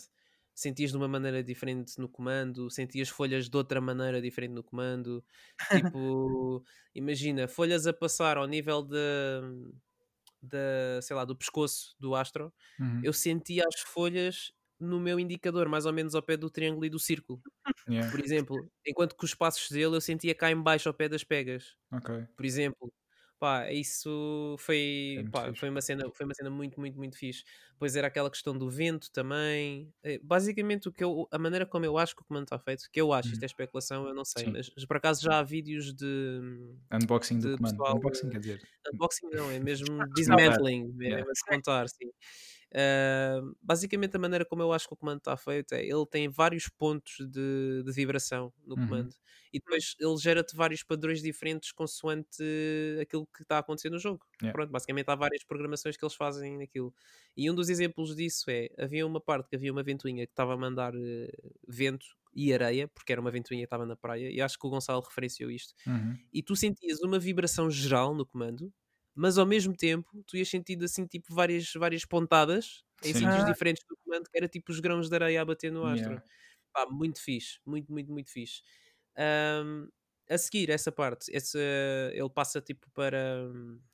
sentias de uma maneira diferente no comando, sentias folhas de outra maneira diferente no comando. Tipo, imagina, folhas a passar ao nível da, da, sei lá, do pescoço do astro, Uhum. eu sentia as folhas no meu indicador, mais ou menos ao pé do triângulo e do círculo. Yeah. Por exemplo, enquanto que os passos dele eu sentia cá em baixo ao pé das pegas Ok. por exemplo. Pá, isso foi, É pá, foi, uma cena, foi uma cena muito, muito, muito fixe. Pois era aquela questão do vento também. Eh, Basicamente, o que eu, a maneira como eu acho que o comando está feito, que eu acho, isto Uhum. é especulação, eu não sei, Sim. mas por acaso já há vídeos de Unboxing do de comando. pessoal, Unboxing quer dizer. unboxing, não, é mesmo dismantling, é Yeah. mesmo a desmontar, Ah, basicamente, a maneira como eu acho que o comando está feito é ele tem vários pontos de, de vibração no Uhum. comando e depois ele gera-te vários padrões diferentes consoante aquilo que está a acontecer no jogo. Yeah. Pronto, basicamente há várias programações que eles fazem naquilo. E um dos exemplos disso é: havia uma parte que havia uma ventoinha que estava a mandar eh, vento e areia, porque era uma ventoinha que estava na praia, e acho que o Gonçalo referenciou isto Uhum. e tu sentias uma vibração geral no comando, mas ao mesmo tempo tu ias sentindo assim tipo várias, várias pontadas em Sim. sítios Ah. diferentes do comando, que era tipo os grãos de areia a bater no astro. Yeah. Pá, muito fixe, muito, muito, muito fixe. Ahm, a seguir, essa parte, esse, ele passa tipo para,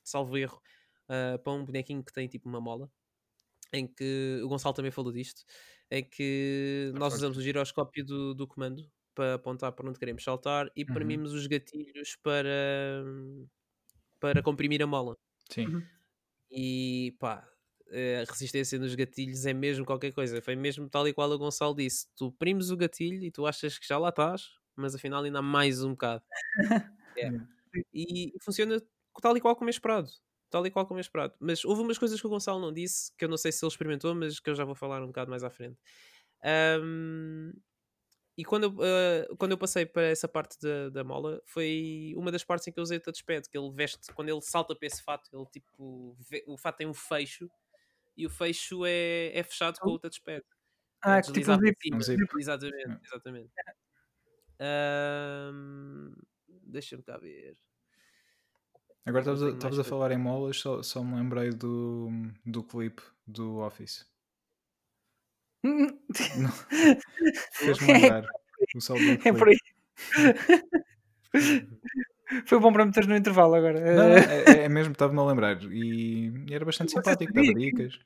salvo erro, ah, para um bonequinho que tem tipo uma mola, em que o Gonçalo também falou disto, em que Tá nós usamos o giroscópio do, do comando para apontar para onde queremos saltar e Uhum. premimos os gatilhos para, hum, para comprimir a mola. Sim. Uhum. E pá, eh, a resistência nos gatilhos é mesmo qualquer coisa. Foi mesmo tal e qual o Gonçalo disse: tu primes o gatilho e tu achas que já lá estás, mas afinal ainda há mais um bocado. É. E, funciona tal e qual como é esperado. Tal e qual como é esperado. Mas houve umas coisas que o Gonçalo não disse, que eu não sei se ele experimentou, mas que eu já vou falar um bocado mais à frente. Ahm, e quando eu, ah, quando eu passei para essa parte da, da mola, foi uma das partes em que eu usei o touchpad, que ele veste, quando ele salta para esse fato, ele tipo, vê- o fato tem um fecho e o fecho é, é fechado com o touchpad. Ah, É que tipo um zip. Um zip. Exatamente, Yeah. exatamente. Ahm, Deixa-me cá ver. Agora estavas a, a falar em molas, só, só me lembrei do, do clipe do Office. Fez-me lembrar o sol do É por aí. Foi bom para meter no intervalo agora. Não, Eh, é, é mesmo, estava-me a lembrar. E, e era bastante Você simpático, dava dicas.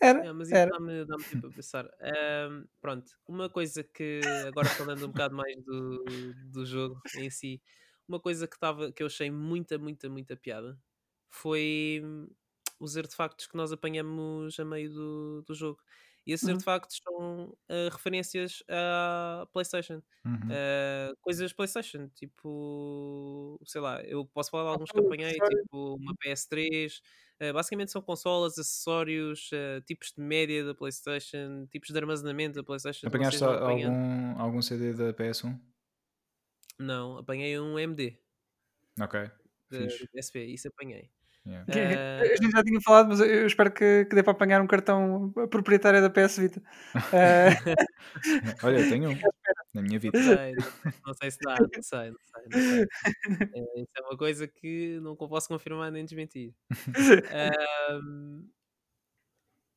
Era, É, mas isso era. dá-me dá tempo a pensar. Ahm, pronto, uma coisa que, agora falando um bocado mais do, do jogo em si, uma coisa que, tava, que eu achei muita, muita, muita piada foi os artefactos que nós apanhamos a meio do, do jogo. E esses Uhum. artefactos são ah, referências à PlayStation. Uhum. Uh, coisas PlayStation, tipo, sei lá, eu posso falar de alguns que apanhei, tipo uma PS3. uh, basicamente são consolas, acessórios, uh, tipos de média da PlayStation, tipos de armazenamento da PlayStation. Apanhaste algum, algum CD da PS1? Não, apanhei um MD Ok, da PSP, isso apanhei. Yeah. Ah, A gente já tinha falado, mas eu espero que, que dê para apanhar um cartão proprietário da PS Vita. Eh, Olha, eu tenho um na minha vida. Não sei, não, não sei se dá, não sei, não sei. Não sei. É, isso é uma coisa que não posso confirmar nem desmentir.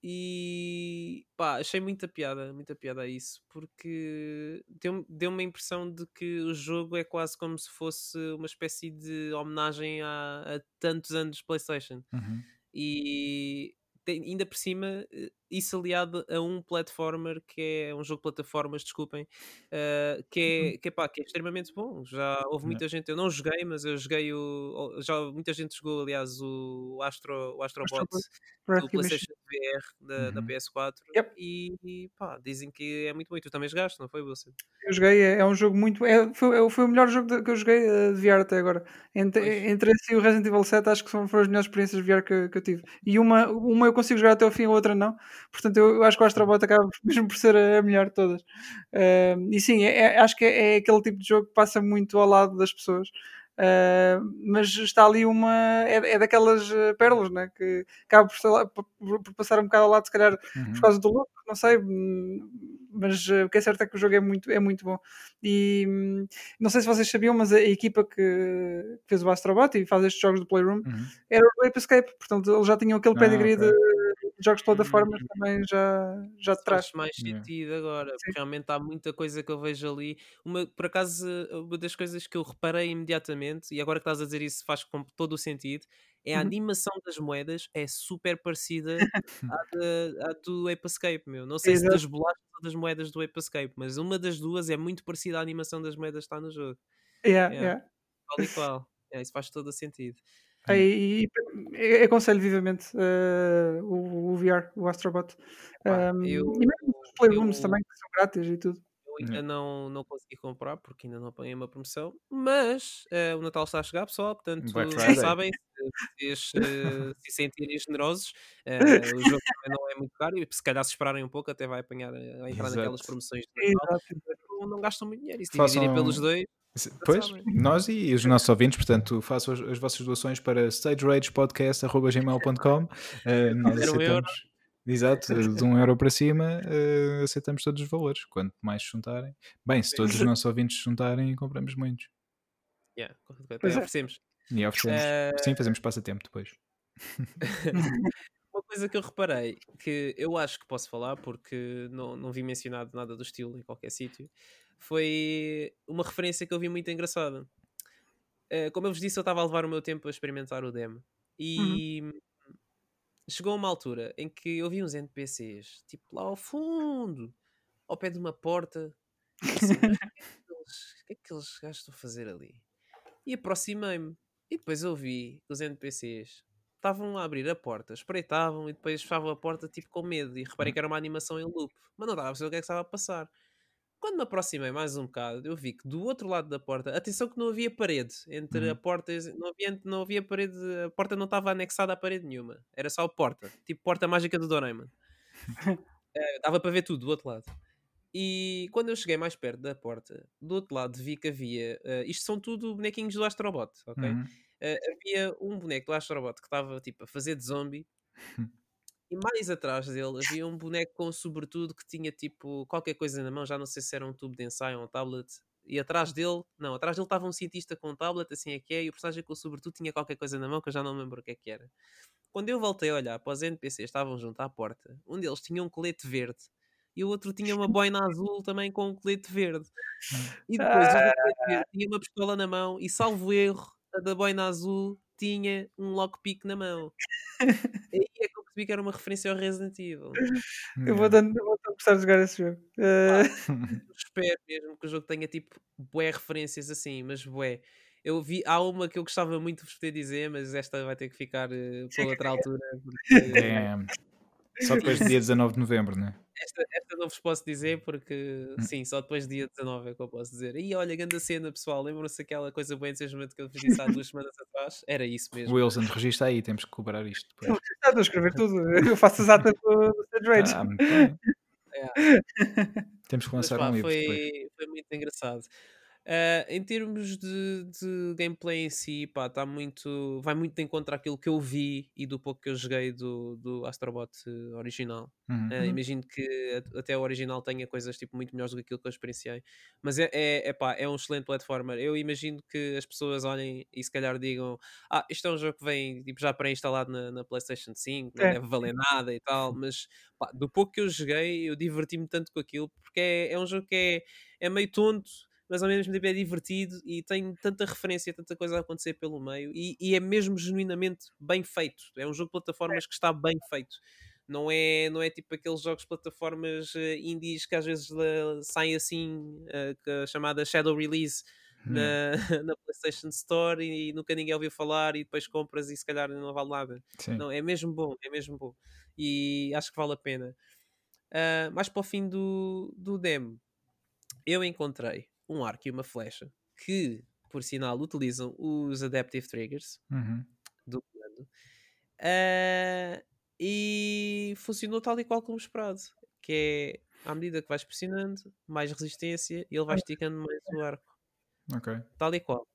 e pá, achei muita piada, muita piada a isso, porque deu- deu-me a impressão de que o jogo é quase como se fosse uma espécie de homenagem a, a tantos anos de PlayStation. Uhum. E tem- ainda por cima, eh, isso aliado a um platformer que é um jogo de plataformas, desculpem, eh, que, é, que, é, pá, que é extremamente bom. Já houve muita gente, eu não joguei, mas eu joguei o. Já muita gente jogou, aliás, o Astro, o Astrobot do. PlayStation VR da, da Uhum. PS4 Yep. e, e, pá, dizem que é muito bom. E tu também jogaste, não foi, Wilson? Eu joguei, é, é um jogo muito. É, foi, é- foi o melhor jogo de- que eu joguei eh, de VR até agora. Entre, Pois. entre esse e o Resident Evil 7, acho que foram, as melhores experiências de VR que, que eu tive. E uma, uma eu consigo jogar até ao fim, a outra não. Portanto, eu, eu acho que o Astrobot acaba mesmo por ser a, a melhor de todas. Eh, e sim, é- é- acho que é, é aquele tipo de jogo que passa muito ao lado das pessoas. Eh, mas está ali uma. É, é daquelas eh, pérolas né? que acaba por, por- por passar um bocado ao lado, se calhar Uhum. por causa do look, não sei. hum, mas uh, o que é certo é que o jogo é muito, é muito bom. E hum, não sei se vocês sabiam, mas a, a equipa que, fez o Astrobot e faz estes jogos do Playroom Uhum. era o Ape Escape, portanto eles já tinham aquele Ah, pedigree ok. de jogos de plataformas Hum. também já, já de trás. Faz mais sentido agora, Sim. porque realmente há muita coisa que eu vejo ali. Uma, por acaso, uma das coisas que eu reparei imediatamente, e agora que estás a dizer isso faz com todo o sentido, é a Uhum. animação das moedas é super parecida à, da- à do Ape Escape, meu. Não sei se Exato. das bolachas ou das moedas do Ape Escape, mas uma das duas é muito parecida à animação das moedas que está no jogo. Yeah, Yeah. yeah. Tal e qual. É, isso faz todo o sentido. Ah, E, e- e aconselho vivamente uh, o, o VR, o Astrobot. Um, eu- e mesmo os Playrooms eu- também, que são grátis e tudo. Eu ainda Yeah. não, não consegui comprar porque ainda não apanhei uma promoção, mas eh, o Natal está a chegar, pessoal. Portanto, sabem, se vocês eh, se sentirem generosos, eh, o jogo também não é muito caro e se calhar se esperarem um pouco, até vai apanhar vai entrar naquelas Exato. promoções de Natal. Não, não gastam muito dinheiro e se Façam- dividirem pelos dois, Se- Pois, nós e os nossos ouvintes, portanto, façam as, as vossas doações para stageragepodcast.gmail.com uh, Nós um euro. aceitamos, exato, de um euro para cima, eh, aceitamos todos os valores. Quanto mais se juntarem, bem, se todos os nossos ouvintes se juntarem, compramos muitos. yeah, é. oferecemos. E oferecemos, Eh, sim, fazemos passatempo depois. Uma coisa que eu reparei, que eu acho que posso falar porque não, não vi mencionado nada do estilo em qualquer sítio, foi uma referência que eu vi muito engraçada. Eh, como eu vos disse, eu estava a levar o meu tempo a experimentar o demo e chegou a uma altura em que eu vi uns NPCs, tipo lá ao fundo, ao pé de uma porta. assim, "Mas o que é que que é que estão a fazer ali? E aproximei-me. E depois eu vi que os NPCs estavam a abrir a porta, espreitavam e depois fechavam a porta tipo com medo. E reparei que era uma animação em loop, mas não estava a perceber o que é que estava a passar. Quando me aproximei mais um bocado, eu vi que do outro lado da porta, atenção que não havia parede entre Uhum. a porta, não havia, não havia parede, a porta não estava anexada à parede nenhuma, era só a porta, tipo porta mágica do Doraemon. Eh, dava para ver tudo do outro lado. E quando eu cheguei mais perto da porta, do outro lado vi que havia. eh, isto são tudo bonequinhos do Astrobot, ok? Uhum. Eh, havia um boneco do Astrobot que estava tipo a fazer de zombie. E mais atrás dele havia um boneco com sobretudo que tinha tipo qualquer coisa na mão, já não sei se era um tubo de ensaio ou um tablet. E atrás dele, não, atrás dele estava um cientista com um tablet, assim é que é, e o personagem com sobretudo tinha qualquer coisa na mão que eu já não me lembro o que é que era. Quando eu voltei a olhar para os NPCs, estavam junto à porta, um deles tinha um colete verde e o outro tinha uma boina azul também com um colete verde. E depois o do colete verde tinha uma pistola na mão e, salvo erro, a da boina azul tinha um lockpick na mão. Aí é que eu percebi que era uma referência ao Resident Evil. Eu vou dando, eu vou dando gostar de jogar esse jogo. Uh, Eu espero mesmo que o jogo tenha tipo bué referências assim, mas bué. Eu vi, há uma que eu gostava muito de vos poder dizer, mas esta vai ter que ficar eh, para outra altura. Porque Damn. Só depois do dia 19 de novembro, né? esta, esta não vos posso dizer porque sim, só depois do dia 19 é que eu posso dizer. E olha, grande cena, pessoal. Lembram-se aquela coisa bem entusiasmante que eu vos disse há duas semanas atrás? Era isso mesmo. Wilson, registra aí, temos que cobrar isto depois. estou a escrever tudo. Eu faço as atas do, Stage Rage. Ah, muito bem. É. Temos que Mas lançar pá, um livro depois. foi, foi muito engraçado. Ah, em termos de, de gameplay em si, pá, tá muito, vai muito de encontro àquilo que eu vi e do pouco que eu joguei do, do Astrobot eh, original. Uhum. Ah, imagino que até o original tenha coisas tipo, muito melhores do que aquilo que eu experienciei. Mas é, é, é, pá, é um excelente platformer. Eu imagino que as pessoas olhem e se calhar digam: Ah, isto é um jogo que vem tipo, já pré-instalado na, na PlayStation 5, não É. deve valer nada e tal. Mas pá, do pouco que eu joguei, eu diverti-me tanto com aquilo porque é, é um jogo que é, é meio tonto. Mas ao mesmo tempo é divertido e tem tanta referência, tanta coisa a acontecer pelo meio, e, e é mesmo genuinamente bem feito. É um jogo de plataformas que está bem feito não é, não é tipo aqueles jogos de plataformas eh, indies que às vezes eh, saem assim, eh, a chamada Shadow Release na, na PlayStation Store e, nunca ninguém ouviu falar e depois compras e se calhar não vale nada. Sim. Não, é mesmo bom, é mesmo bom. E acho que vale a pena. Mais para o fim do, do demo, eu encontrei um arco e uma flecha que, por sinal, utilizam os Adaptive Triggers Uhum. do comando. Ah, e funcionou tal e qual como esperado. Que é à medida que vais pressionando, mais resistência e ele vai esticando mais o arco. Ok. Tal e qual.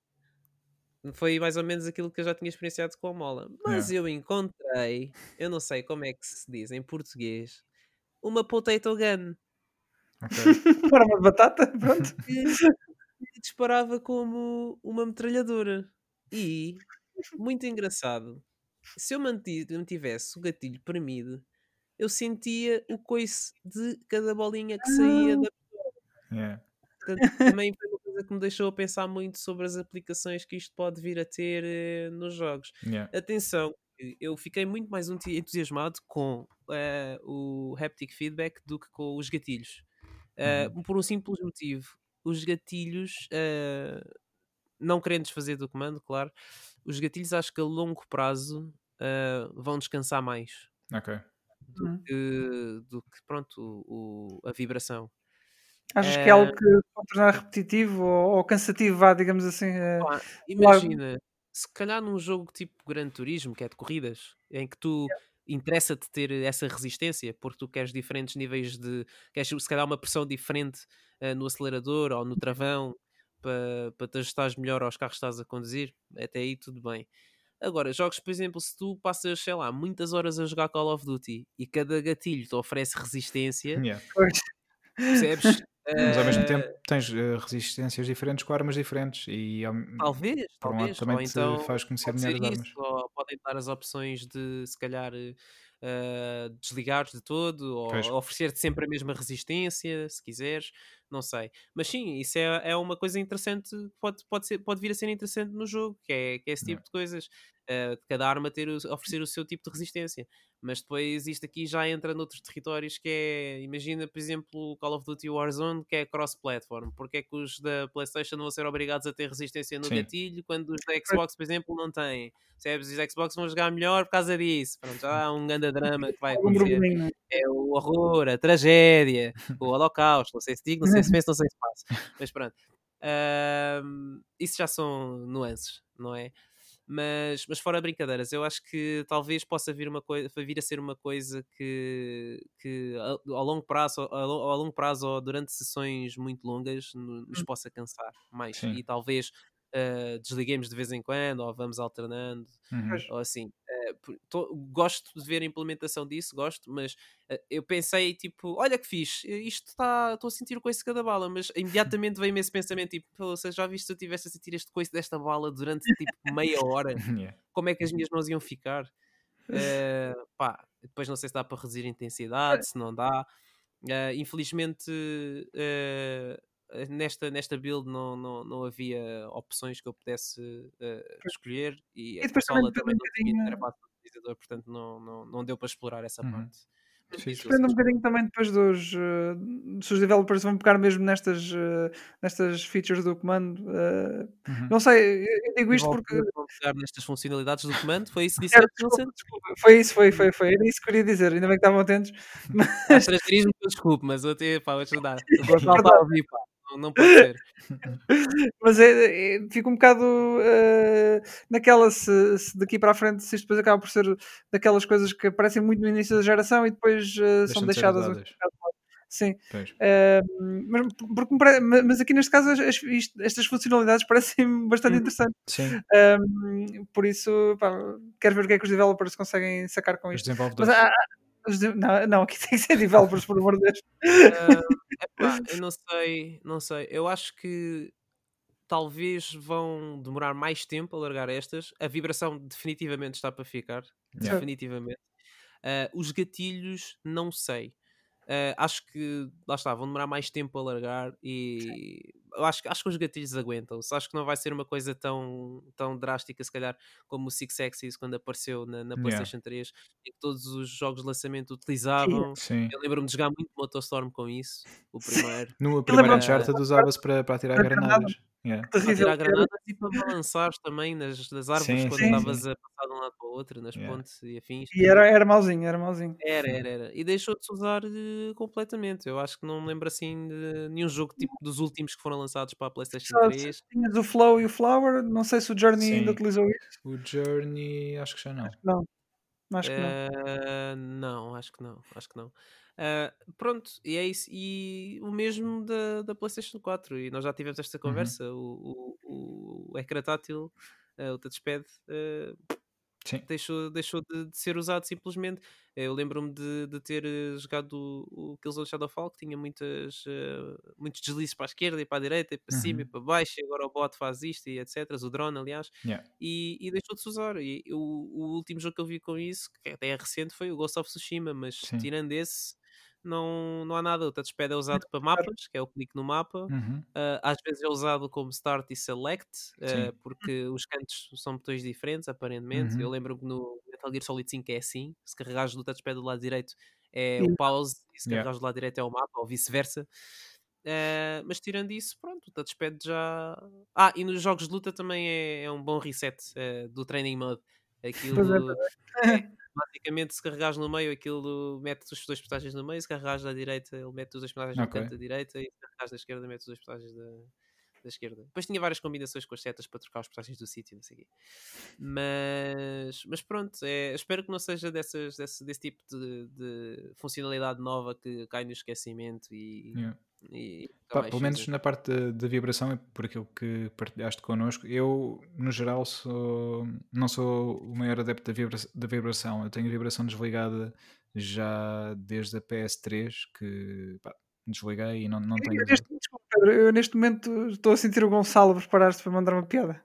Foi mais ou menos aquilo que eu já tinha experienciado com a mola. Mas eu encontrei, eu não sei como é que se diz em português, uma potato gun. Ok. uma batata, pronto. que disparava como uma metralhadora. E, muito engraçado, se eu manti- mantivesse o gatilho premido, eu sentia o coice de cada bolinha que saía da Yeah. Portanto, também foi uma coisa que me deixou a pensar muito sobre as aplicações que isto pode vir a ter eh, nos jogos. Yeah. Atenção, eu fiquei muito mais entu- entusiasmado com eh, o haptic feedback do que com os gatilhos. Eh, Por um simples motivo. Os gatilhos, eh, não querendo desfazer do comando, claro, os gatilhos acho que a longo prazo eh, vão descansar mais Ok. Uhum. que- do que pronto, o- o- a vibração. Achas que é algo que pode tornar repetitivo ou, ou cansativo, vá, digamos assim? imagina, se calhar num jogo tipo Gran Turismo, que é de corridas, em que tu interessa-te ter essa resistência, porque tu queres diferentes níveis de. queres se calhar uma pressão diferente eh, no acelerador ou no travão para pa te ajustares melhor aos carros que estás a conduzir, até aí tudo bem. Agora, jogos, por exemplo, se tu passas, sei lá, muitas horas a jogar Call of Duty e cada gatilho te oferece resistência, Yeah. percebes? Mas ao mesmo Eh, tempo tens eh, resistências diferentes com armas diferentes e Talvez, por um lado talvez. também Ou te então faz conhecer melhor as isso, armas. ou podem dar as opções de se calhar eh, eh, desligares de todo, ou oferecer-te sempre a mesma resistência, se quiseres, não sei. Mas sim, isso é, é uma coisa interessante, pode, pode, ser, pode vir a ser interessante no jogo, que é, que é esse tipo Yeah. de coisas. Eh, de cada arma ter, o- oferecer o seu tipo de resistência. Mas depois isto aqui já entra noutros territórios que é, imagina, por exemplo, o Call of Duty Warzone, que é cross-platform. Porque é que os da PlayStation vão ser obrigados a ter resistência no Sim. gatilho, quando os da Xbox, por exemplo, não têm? Percebes? Os Xbox vão jogar melhor por causa disso. Pronto, já há um grande drama que vai acontecer. burburinho. É o horror, a tragédia, o holocausto. Não sei se digo, não sei se penso, não sei se faço. Mas pronto. Ahm, isso já são nuances, não é? Mas, mas fora brincadeiras, eu acho que talvez possa vir, uma coisa, vir a ser uma coisa que, que a- ao longo prazo, ao, lo- ao longo prazo ou durante sessões muito longas no- nos possa cansar mais. Sim. E talvez ah, desliguemos de vez em quando ou vamos alternando Uhum. Ou assim. eh, por- tô- gosto de ver a implementação disso, gosto, mas eh, eu pensei tipo, olha que fixe, eh, isto está, estou a sentir o coice de cada bala, mas imediatamente veio-me esse pensamento tipo, "Pô, você já viste se eu tivesse a sentir este coice desta bala durante tipo meia hora, Yeah. como é que as minhas mãos iam ficar? Eh, pá, depois não sei se dá para reduzir a intensidade, se não dá. Eh, infelizmente eh, nesta, nesta build não, não, não havia opções que eu pudesse eh, escolher e, E a também consola também um não tinha interface do utilizador, portanto não, não, não deu para explorar essa Uhum. parte. Mas Depende um bocadinho também depois dos, eh, se os developers vão pegar mesmo nestas, eh, nestas features do comando. eh, Uhum. não sei, eu eu digo isto porque. vão pegar nestas funcionalidades do comando, foi isso que Era, disseste, desculpa, desculpa, foi isso, foi, foi, foi. Era isso que eu queria dizer, ainda bem que estavam atentos. Que eu desculpe, mas eu até, pá, vou ajudar. O Gonçalo está a ouvir, pá. Não, não pode ser. Mas é, é, fico um bocado eh, naquela se, se daqui para a frente, se isto depois acaba por ser daquelas coisas que aparecem muito no início da geração e depois eh, são deixadas. de. Sim, eh, mas, porque mas aqui neste caso as- isto- estas funcionalidades parecem bastante Uhum. interessantes. Sim, Um, por isso, pá, quero ver o que é que os developers conseguem sacar com isto. Mas há- não, não, aqui tem que ser developers, por amor de Deus. Ah, epá, eu não sei, não sei. Eu acho que talvez vão demorar mais tempo a largar estas. A vibração definitivamente está para ficar. Yeah. Definitivamente. Ah, os gatilhos, não sei. Ah, acho que, lá está, vão demorar mais tempo a largar e eu acho, que- acho que os gatilhos aguentam-se. Acho que não vai ser uma coisa tão, tão drástica, se calhar, como o Six Axis quando apareceu na, na Yeah. PlayStation 3, em que todos os jogos de lançamento utilizavam. Sim. Eu lembro-me de jogar muito Motostorm com isso, o primeiro. No primeiro Uncharted usava-se para, para atirar granadas. Yeah. Para tirar que era. granadas e para balançares também nas, nas árvores Sim, quando estavas a passar de um lado para o outro, nas Yeah. pontes e afins. E era, era mauzinho, era mauzinho. Era, era, era. E deixou de se usar eh, completamente. Eu acho que não me lembro assim de nenhum jogo tipo dos últimos que foram lançados para a PlayStation Só 3. tinhas o Flow e o Flower, não sei se o Journey ainda Sim. utilizou isso. O Journey, acho que já não. Não, acho que não. Eh, não, acho que não, acho que não. Eh, pronto, e é isso. E o mesmo da, da PlayStation 4. E nós já tivemos esta conversa. O, o, o ecrã tátil, eh, o touchpad, eh, Sim. deixou, deixou de, de ser usado simplesmente. Eu lembro-me de, de ter eh, jogado o, o Killzone Shadowfall, que tinha muitas, eh, muitos deslizes para a esquerda e para a direita, e para cima e Uhum. para baixo, e agora o bot faz isto e etc. O drone, aliás, Yeah. e, e deixou de se usar. E o, o último jogo que eu vi com isso, que até é recente, foi o Ghost of Tsushima, mas Sim. tirando esse, não, não há nada. O touchpad é usado para mapas, que é o clique no mapa. Uhum. Uh, às vezes é usado como start e select, uh, porque os cantos são botões diferentes, aparentemente. Eu Uhum. lembro que no Metal Gear Solid 5 é assim: se carregares do touchpad do lado direito é o pause, e se Yeah. carregares do lado direito é o mapa, ou vice-versa. Uh, mas tirando isso, pronto, o touchpad já. Ah, e nos jogos de luta também é, é um bom reset do training mode. É, Aquilo. Basicamente se carregares no meio aquilo mete os dois personagens no meio, se carregares da direita ele mete os dois personagens no Ok. canto da direita e se carregares da esquerda mete os dois personagens da, da esquerda. Depois tinha várias combinações com as setas para trocar os personagens do sítio, não sei o quê. Mas, mas pronto, é, espero que não seja dessas, desse, desse tipo de, de funcionalidade nova que cai no esquecimento e, Yeah. E Pá, mais pelo menos na parte da, vibração, e por aquilo que partilhaste connosco, eu, no geral, sou, não sou o maior adepto da, vibra, da vibração. Eu tenho a vibração desligada já desde a PS3, que pá, desliguei e não, não tenho Eu neste, desculpa, Pedro, eu neste momento estou a sentir o Gonçalo preparar-se para mandar uma piada.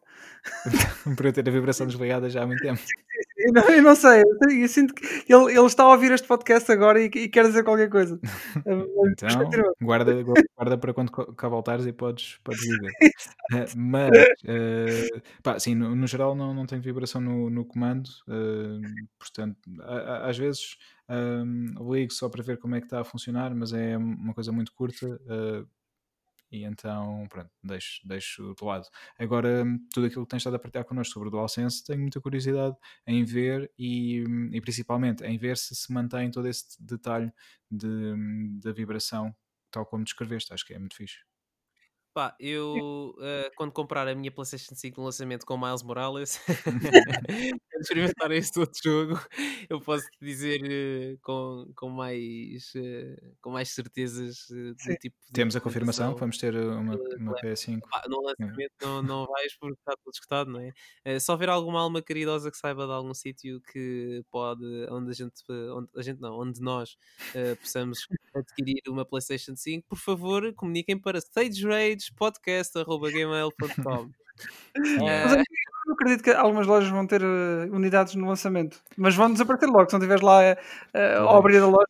por eu ter a vibração desligada já há muito tempo. Eu não, eu não sei, eu, sinto que ele, ele está a ouvir este podcast agora e, e quer dizer qualquer coisa. Então, guarda, guarda para quando cá voltares e podes, podes dizer. Eh, mas, eh, pá, sim, no, no geral não, não tenho vibração no, no comando, eh, portanto, a- a- às vezes ehm, ligo só para ver como é que está a funcionar, mas é uma coisa muito curta. eh, e então, pronto, deixo, deixo de lado. Agora, tudo aquilo que tens estado a partilhar connosco sobre o DualSense, tenho muita curiosidade em ver e, e principalmente em ver se se mantém todo esse detalhe de, da vibração, tal como descreveste. Acho que é muito fixe. Pá, eu eh, quando comprar a minha PlayStation 5 no lançamento com Miles Morales, experimentar este outro jogo, eu posso te dizer eh, com, com, mais, eh, com mais certezas Sim. do tipo Temos a confirmação que vamos ter uma, uma leva. PS5. Pá, no lançamento não, não vais porque está tudo escutado, não é? Só ver alguma alma caridosa que saiba de algum sítio que pode, onde a gente, onde a gente não, onde nós possamos adquirir uma PlayStation 5, por favor, comuniquem para stageragepodcast.gmail.com. Mas eu acredito que algumas lojas vão ter eh, unidades no lançamento, mas vão desaparecer logo. Se não tiveres lá eh, eh, ao abrir a loja,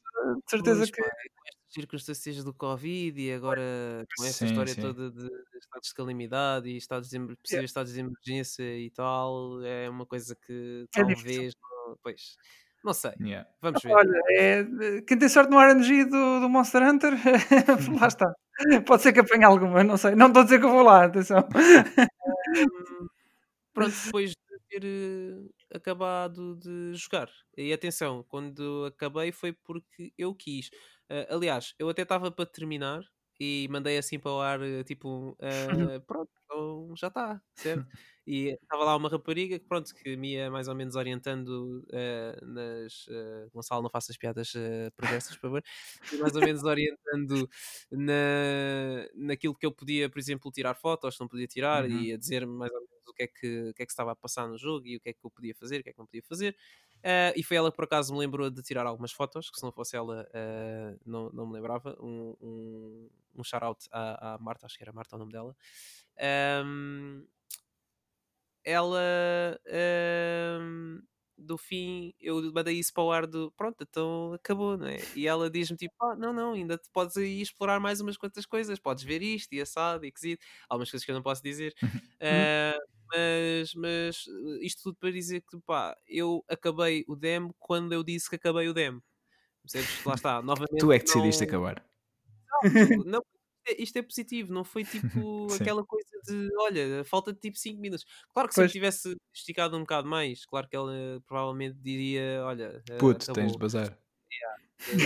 de certeza Pois, que. com estas circunstâncias do Covid e agora com esta Sim, história sim. toda de estados de calamidade e estados de, possíveis estados de emergência e tal, é uma coisa que É difícil. talvez, não, pois, não sei, Yeah. vamos ver. Olha, é, quem tem sorte no RNG do, do Monster Hunter, lá está. Pode ser que apanhe alguma, não sei. Não estou a dizer que eu vou lá, atenção. Pronto, depois de ter eh, acabado de jogar. E atenção, quando acabei foi porque eu quis. Eh, aliás, eu até estava para terminar e mandei assim para o ar, eh, tipo, eh, pronto, então já está, certo? E estava lá uma rapariga que, pronto, que me ia mais ou menos orientando eh, nas. eh, Gonçalo, não faças piadas uh, perversas, por favor. Mais ou menos orientando na, naquilo que eu podia, por exemplo, tirar fotos, não podia tirar, Uhum. e a dizer-me mais ou menos o que, é que, o que é que estava a passar no jogo e o que é que eu podia fazer, o que é que não podia fazer. Ah, e foi ela que por acaso me lembrou de tirar algumas fotos, que se não fosse ela ah, não, não me lembrava. Um, um, um shout-out à, à Marta, acho que era Marta o nome dela. Ahm, ela ahm, do fim eu mandei isso para o ar do pronto, então acabou, não é? E ela diz-me tipo, ah, não, não, ainda te podes aí explorar mais umas quantas coisas, podes ver isto e assado e quesito, algumas coisas que eu não posso dizer. Ah, mas, mas isto tudo para dizer que pá, eu acabei o demo quando eu disse que acabei o demo. Percebes? Lá está, novamente. Tu é que decidiste não- acabar. não, isto é- isto é positivo, não foi tipo aquela coisa de olha, falta de tipo 5 minutos. Claro que se eu tivesse esticado um bocado mais, claro que ela provavelmente diria: olha, eh, Puto, acabou, tens de bazar.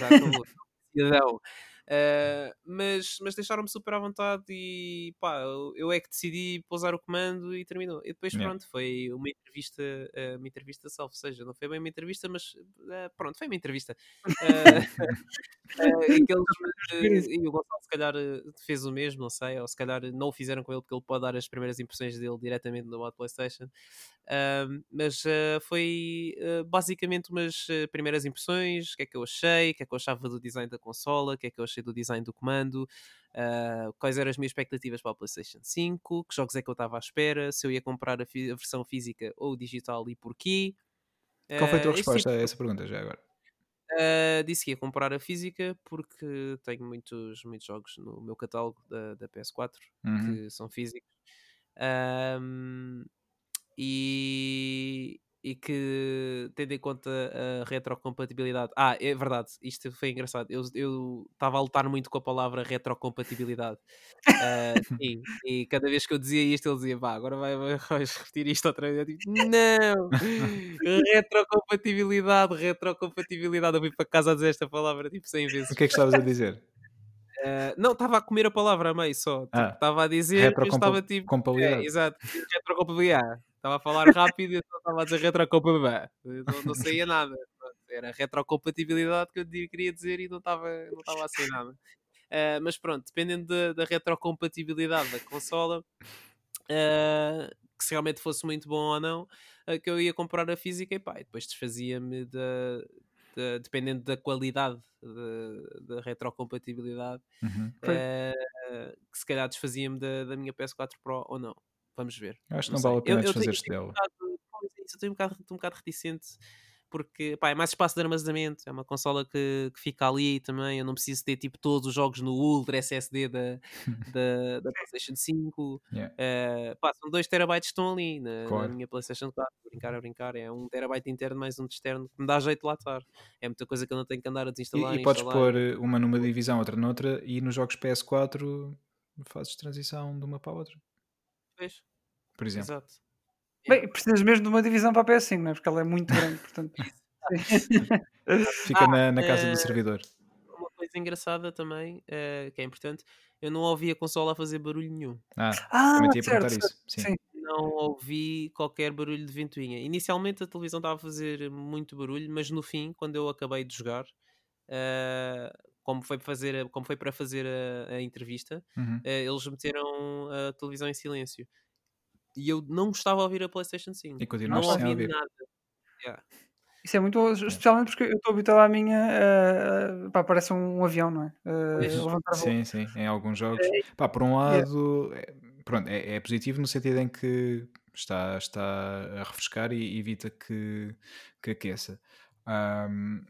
acabou, cidadão. Uh, mas, mas deixaram-me super à vontade e pá, eu, é que decidi pousar o comando e terminou. E depois, Yeah. pronto, foi uma entrevista, uh, uma entrevista self, seja, não foi bem uma entrevista, mas uh, pronto, foi uma entrevista. Uh, uh, aqueles, uh, e o Gonçalo, se calhar, fez o mesmo, não sei, ou se calhar não o fizeram com ele porque ele pode dar as primeiras impressões dele diretamente no modo PlayStation. Um, mas foi basicamente umas primeiras impressões, o que é que eu achei, o que é que eu achava do design da consola, o que é que eu do design do comando, uh, quais eram as minhas expectativas para a PlayStation 5, que jogos é que eu estava à espera, se eu ia comprar a, a versão física ou digital e porquê. Qual foi a tua Uh, resposta tipo- a essa pergunta já agora? Uh, disse que ia comprar a física porque tenho muitos, muitos jogos no meu catálogo da, da PS4 Uhum. que são físicos. Ahm, e, e que, tendo em conta a retrocompatibilidade. Ah, é verdade, isto foi engraçado. Eu estava a lutar muito com a palavra retrocompatibilidade. Ah, sim, e cada vez que eu dizia isto, ele dizia: Vá, agora vai, vai- vais repetir isto outra vez. Eu digo: Não! retrocompatibilidade, retrocompatibilidade. Eu fui para casa a dizer esta palavra tipo 100 vezes. O que é que estavas a dizer? Ah, não, estava a comer a palavra a meio só. Tipo, Ah, Estava a dizer, estava tipo. É, exato. Retrocompatibilidade. Estava a falar rápido e então estava a dizer retrocompatibilidade. Não, não saía nada. Era retrocompatibilidade que eu queria dizer e não estava não estava a sair nada. Ah, mas pronto, dependendo da, da retrocompatibilidade da consola, ah, que se realmente fosse muito bom ou não, ah, que eu ia comprar a física e pá, e depois desfazia-me da, da- dependendo da qualidade da- da retrocompatibilidade, Uhum. Que se calhar desfazia-me da, da minha PS4 Pro ou não. Vamos ver. Acho que Não vale a pena desfazer-se um dela. isso, eu tenho um bocado, estou um bocado reticente porque pá, é mais espaço de armazenamento, é uma consola que, que fica ali também. Eu não preciso ter tipo todos os jogos no Ultra SSD da, da, da PlayStation 5. Yeah. Eh, pá, são 2 terabytes que estão ali na, na minha PlayStation 4. A brincar, a brincar, é 1 um terabyte interno mais um de externo que me dá jeito de lá estar. É muita coisa que eu não tenho que andar a desinstalar. E, e podes pôr eh, uma numa divisão, outra noutra, e nos jogos PS4 fazes transição de uma para a outra, Pois, por exemplo. exato. Bem, precisas mesmo de uma divisão para a PS5, não é? Porque ela é muito grande, portanto. Fica Ah, na, na casa eh, do servidor. Uma coisa engraçada também, eh, que é importante, eu não ouvi a consola a fazer barulho nenhum. Ah, Ah, também ia certo, perguntar certo. isso. Sim. Sim. Não ouvi qualquer barulho de ventoinha. Inicialmente a televisão estava a fazer muito barulho, mas no fim, quando eu acabei de jogar, eh, como, foi para fazer, a- como foi para fazer a, a entrevista, Uhum. eh, eles meteram a televisão em silêncio. E eu não estava a ouvir a PlayStation 5. E Não continuaste sem ouvi ouvir. nada. Yeah. Isso é muito bom, especialmente porque eu estou habituado à minha. eh, pá, parece um avião, não é? Voo. Sim, sim, em alguns jogos. Pá, por um lado, é, pronto, é, é positivo no sentido em que está, está a refrescar e evita que, que aqueça. Ahm,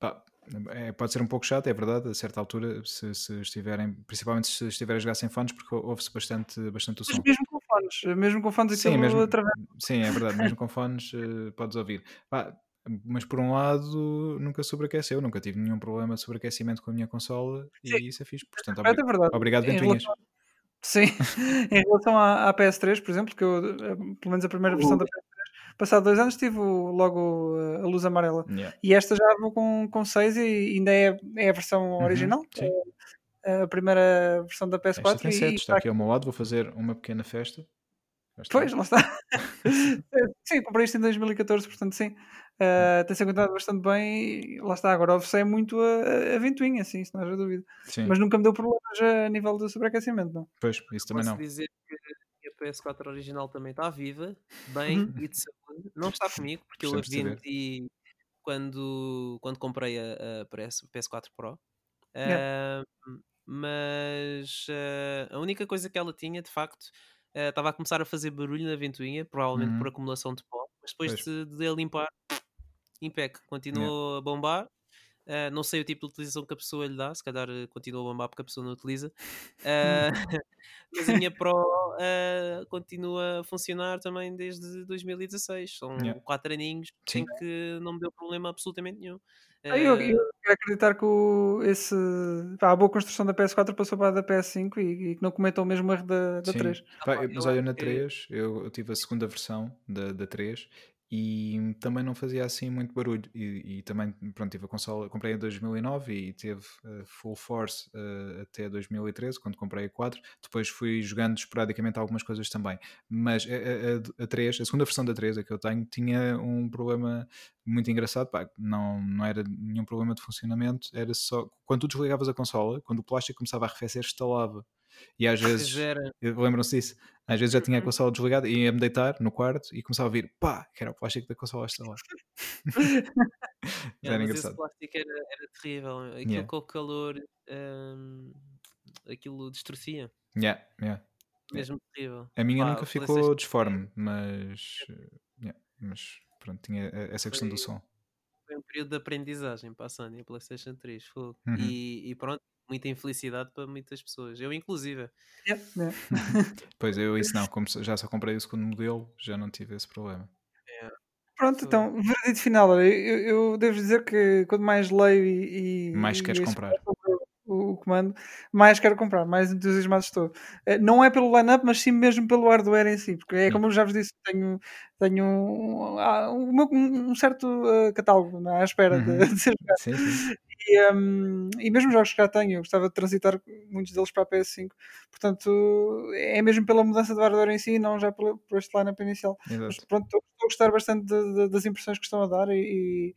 pá, é, pode ser um pouco chato, é verdade, a certa altura, se, se estiverem, principalmente se estiverem a jogar sem fones, porque ouve-se bastante, bastante o Mas som. mesmo com fones, mesmo com fones, Sim, mesmo, atravessa. sim, é verdade, mesmo com fones eh, podes ouvir. Pá, mas por um lado nunca sobreaqueceu, nunca tive nenhum problema de sobreaquecimento com a minha consola Sim. e isso é fixe. Portanto, É verdade. obrigado, relação- Sim, em relação à, à PS3, por exemplo, que eu, eh, pelo menos a primeira versão da PS3, passado dois anos, tive logo eh, a luz amarela. Yeah. E esta já vou com, com 6 e ainda é, é a versão Uhum, original, sim. a primeira versão da Esta PS4. tem e, 7, e está aqui ao meu lado, vou fazer uma pequena festa. Está. Pois, lá está. sim, comprei isto em 2014, portanto, sim. Uh, Tem-se aguentado bastante bem e lá está. Agora, oferece muito a, a ventoinha, sim, isso não haja dúvida. Sim, Mas nunca me deu problemas a nível de sobreaquecimento, não. pois, isso também Posso não. dizer que PS4 original também está viva, bem Uhum. e de saúde. Não está comigo, porque eu a vendi quando, quando comprei a, a PS, PS4 Pro. Yeah. Ah, mas ah, a única coisa que ela tinha, de facto, ah, estava a começar a fazer barulho na ventoinha, provavelmente por Uhum. acumulação de pó, mas depois Pois. de, de a limpar, impec, continuou a bombar. Ah, não sei o tipo de utilização que a pessoa lhe dá, se calhar eh, continua a bombar porque a pessoa não utiliza. Ah, mas a minha Pro ah, continua a funcionar também desde 2016. São Yeah. quatro aninhos Sim. em que não me deu problema absolutamente nenhum. Ah, Eu, Ah, eu quero acreditar que o, esse, pá, a boa construção da PS4 passou para a da PS5 e, e que não cometam o mesmo erro da, da Sim. 3. Pá, pá, eu- mas eu olha, na que- 3, eu, eu tive a segunda versão da, da 3 e também não fazia assim muito barulho. E, e também, pronto, tive a consola, comprei em 2009 e teve uh, full force uh, até 2013, quando comprei a 4. Depois fui jogando esporadicamente algumas coisas também. Mas a, a, a 3, a segunda versão da 3, a que eu tenho, tinha um problema muito engraçado. Pá, não, não era nenhum problema de funcionamento, era só quando tu desligavas a consola, quando o plástico começava a arrefecer, estalava. E às vezes, lembram-se disso? Às vezes já tinha a uhum. consola desligada e ia-me deitar no quarto e começava a ouvir pá, que era o plástico da consola lá já era engraçado. Esse plástico era, era terrível. Aquilo yeah. com o calor, um, aquilo distorcia. Yeah, yeah. Mesmo terrível. A minha pá, nunca ficou disforme, mas, yeah, mas pronto, tinha essa questão do som. Foi um período de aprendizagem para a Sony, a PlayStation 3. Uhum. E, e pronto, muita infelicidade para muitas pessoas, eu inclusive. Yeah, yeah. pois eu isso não, como já só comprei o segundo modelo, já não tive esse problema. Yeah. Pronto, então, veredito final. Eu, eu, devo dizer que quanto mais leio e. mais queres comprar. O, o, comando, mais quero comprar, mais entusiasmado estou. Eh, não é pelo line-up, mas sim mesmo pelo hardware em si, porque é como eu já vos disse, tenho, tenho um, um, um certo uh, catálogo à espera uhum. de, de, ser jogado. Sim, sim. E, um, e mesmo jogos que já tenho, eu gostava de transitar muitos deles para a PS5. Portanto, é mesmo pela mudança de hardware em si, não já por, por este line-up inicial. Exato. Mas pronto, estou, a gostar bastante de, de, das impressões que estão a dar e,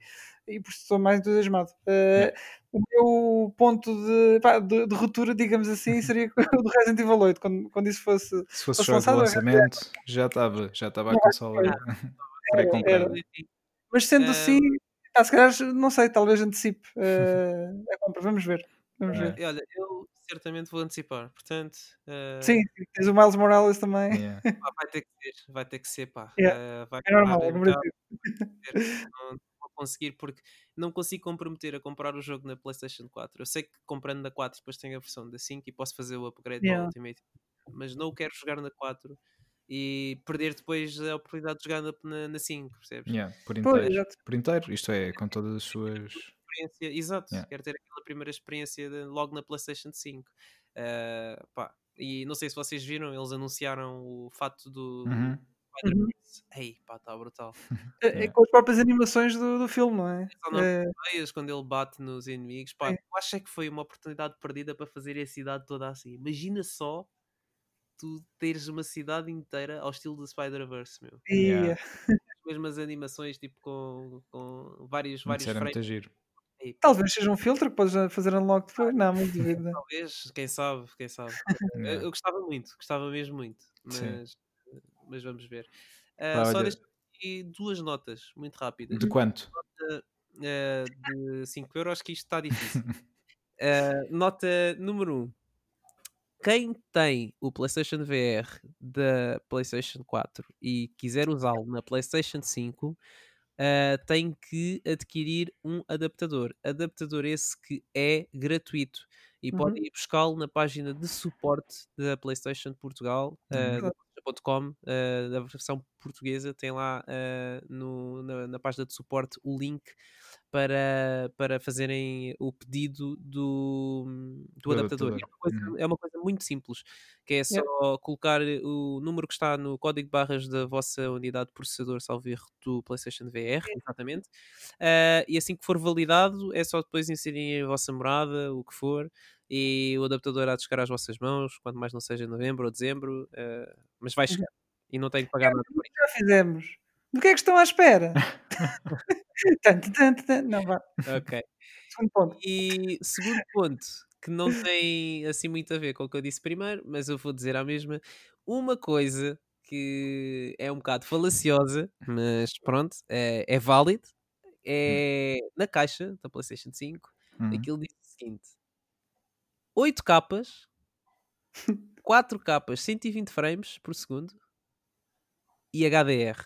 e, e por isso estou mais entusiasmado. Uh, o meu ponto de, pá, de, de, ruptura, digamos assim, seria o do Resident Evil 8, quando, quando isso fosse. Se fosse, fosse lançado, lançamento, já estava, já estava a consola pré-comprada. Mas sendo uh... assim, ah, se calhar, não sei, talvez antecipe uh, a compra. Vamos ver. Vamos ver. Olha, eu certamente vou antecipar, portanto. Uh... Sim, tens o Miles Morales também. Yeah. vai ter que ser, vai ter que ser, pá. Yeah. Uh, vai é normal, é não, não vou conseguir porque não consigo comprometer a comprar o jogo na PlayStation 4. Eu sei que comprando na 4 depois tenho a versão da 5 e posso fazer o upgrade yeah. Ultimate, mas não o quero jogar na 4 e perder depois a oportunidade de jogar na, na 5, percebes? Yeah, por inteiro. por inteiro, isto é, com todas as suas. Experiência, exato, yeah. quero ter aquela primeira experiência de, logo na PlayStation 5. Uh, ah, pá, e não sei se vocês viram, eles anunciaram o fato do. Uhum. Uhum. Ei, pá, está brutal. É, é, com as próprias animações do, do filme, não é? Só é... quando ele bate nos inimigos, pá, é. eu acho é que foi uma oportunidade perdida para fazer a cidade toda assim. Imagina só tu teres uma cidade inteira ao estilo do Spider-Verse, meu. Yeah. As mesmas animações, tipo com, com vários, vários frames. Muito giro. Talvez seja um filtro que podes fazer unlock depois. Não, muito dúvida. Talvez, quem sabe, quem sabe. eu, eu, gostava muito, gostava mesmo muito, mas, mas vamos ver. Uh, só deixo aqui duas notas muito rápidas. De quanto? Nota, uh, de 5 euros, que isto está difícil. uh, nota número 1. Um quem tem o PlayStation VR da PlayStation 4 e quiser usá-lo na PlayStation 5, uh, eh, tem que adquirir um adaptador. Adaptador esse que é gratuito e uhum. podem ir buscá-lo na página de suporte da PlayStation Portugal, uh, uh, da versão portuguesa, tem lá uh, no, na, na, página de suporte o link para, para fazerem o pedido do, do, do adaptador. adaptador. É, uma coisa, uhum. é, uma coisa, muito simples, que é só yeah. colocar o número que está no código de barras da vossa unidade de processador, salvo erro, do PlayStation VR, yeah. exatamente. Uh, e assim que for validado, é só depois inserirem a vossa morada, o que for, e o adaptador há de chegar às vossas mãos, quanto mais não seja em novembro ou dezembro, uh, mas vai chegar. E não tem que pagar é, nada por. Já fizemos. Do que é que estão à espera? tanto, tanto, tanto. Não, vá. Ok. Segundo ponto. E segundo ponto, que não tem assim muito a ver com o que eu disse primeiro, mas eu vou dizer a mesma. Uma coisa que é um bocado falaciosa, mas pronto, é, é válido. É na caixa da PlayStation 5, uhum. aquilo diz o seguinte: 8 capas, 4 capas, 120 frames por segundo e HDR.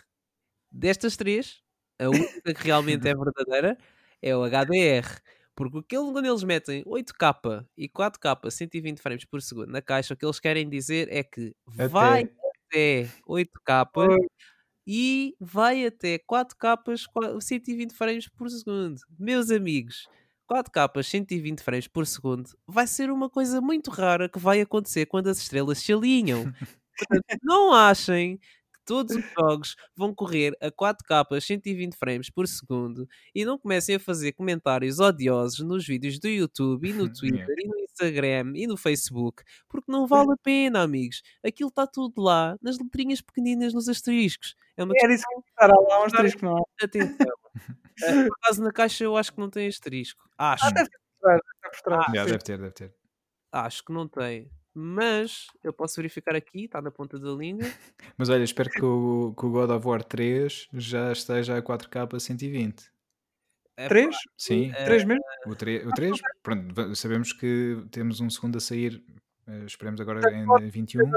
Destas três, a única que realmente é verdadeira é o HDR. Porque aquilo, quando eles metem 8K e 4K 120 frames por segundo na caixa, o que eles querem dizer é que até. vai até 8K e vai até 4K 120 frames por segundo. Meus amigos, 4K 120 frames por segundo vai ser uma coisa muito rara que vai acontecer quando as estrelas se alinham. Portanto, não achem todos os jogos vão correr a 4K 120 frames por segundo e não comecem a fazer comentários odiosos nos vídeos do YouTube e no Twitter e no Instagram e no Facebook, porque não vale a pena, amigos. Aquilo está tudo lá, nas letrinhas pequeninas, nos asteriscos. É uma Era isso que eu ia estar lá, um asterisco, não é? Atenção. Eh, por acaso na caixa eu acho que não tem asterisco. Acho. Ah, deve ter por trás, deve ter por trás. Ah, deve ter, deve ter. Acho que não tem. Mas eu posso verificar aqui, está na ponta da língua. Mas olha, espero que o, que o God of War 3 já esteja a 4K 120. É Três? Sim, Eh, Três mesmo? o 3, o 3 pronto, va- sabemos que temos um segundo a sair, eh, esperemos agora em pode- 21.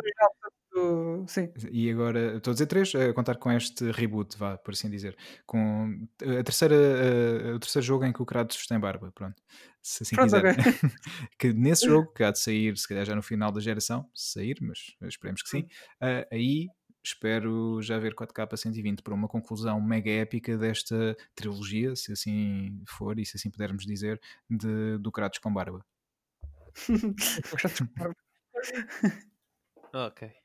Portanto, Sim. E agora, estou a dizer 3, a contar com este reboot, vá, por assim dizer. Com a terceira, eh, o terceiro jogo em que o Kratos tem barba, pronto. Se assim Pronto, quiser. ok. que nesse jogo, que há de sair, se calhar já no final da geração, se sair, mas esperemos que sim, eh, aí espero já ver 4K 120 para uma conclusão mega épica desta trilogia, se assim for e se assim pudermos dizer, de, do Kratos com barba. Ok.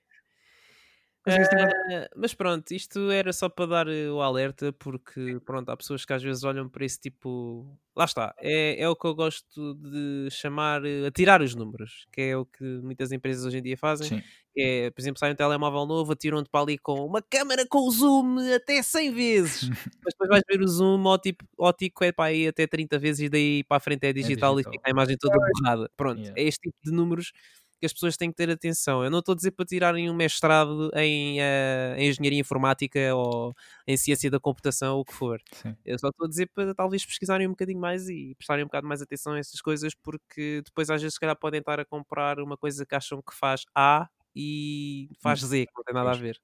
Eh, mas pronto, isto era só para dar eh, o alerta, porque pronto, há pessoas que às vezes olham para esse tipo. Lá está, é, é o que eu gosto de chamar eh, atirar os números, que é o que muitas empresas hoje em dia fazem. Sim, é, por exemplo, sai um telemóvel novo, atiram-te para ali com uma câmera com zoom até 100 vezes, mas depois vais ver o zoom ótico, ótico é para aí até 30 vezes e daí para a frente é digital, e digital. fica a imagem toda borrada. Pronto, Yeah. é este tipo de números que as pessoas têm que ter atenção. Eu não estou a dizer para tirarem um mestrado em, eh, em engenharia informática ou em ciência da computação, ou o que for. sim. Eu só estou a dizer para talvez pesquisarem um bocadinho mais e prestarem um bocado mais atenção a essas coisas, porque depois às vezes se calhar podem estar a comprar uma coisa que acham que faz A e faz Z, que não tem nada a ver.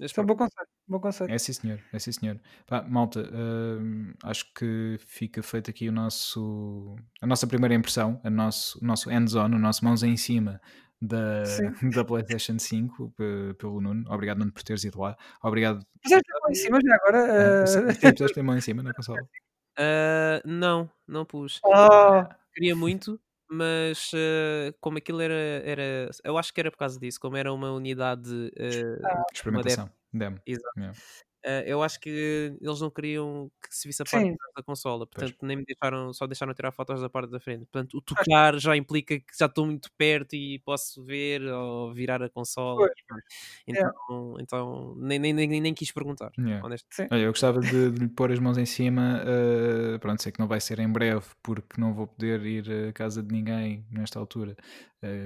É um bom conselho. Bom conselho. É sim senhor, é sim senhor. Pá, malta, hum, acho que fica feito aqui o nosso, a nossa primeira impressão, a nosso, o nosso hands-on, o nosso mãos em cima da, Sim. da PlayStation 5 pe- pelo Nuno. Obrigado, Nuno, por teres ido lá. Obrigado. Puseste a mão em cima já agora. Uh, puseste a mão em cima na consola. Ah, não, não pus. Oh, Queria muito, mas ah, como aquilo era, era. Eu acho que era por causa disso, como era uma unidade. ah, Experimentação. Demo. Exato. Yeah. Ah, eu acho que eles não queriam que se visse a parte Sim. da consola, Pois. portanto nem me deixaram, só deixaram tirar fotos da parte da frente. Portanto, o tocar já implica que já estou muito perto e posso ver ou virar a consola. Pois, Então, então nem, nem, nem, nem quis perguntar, Yeah. Olha, eu gostava de, de lhe pôr as mãos em cima. uh, pronto, sei que não vai ser em breve, porque não vou poder ir à casa de ninguém nesta altura,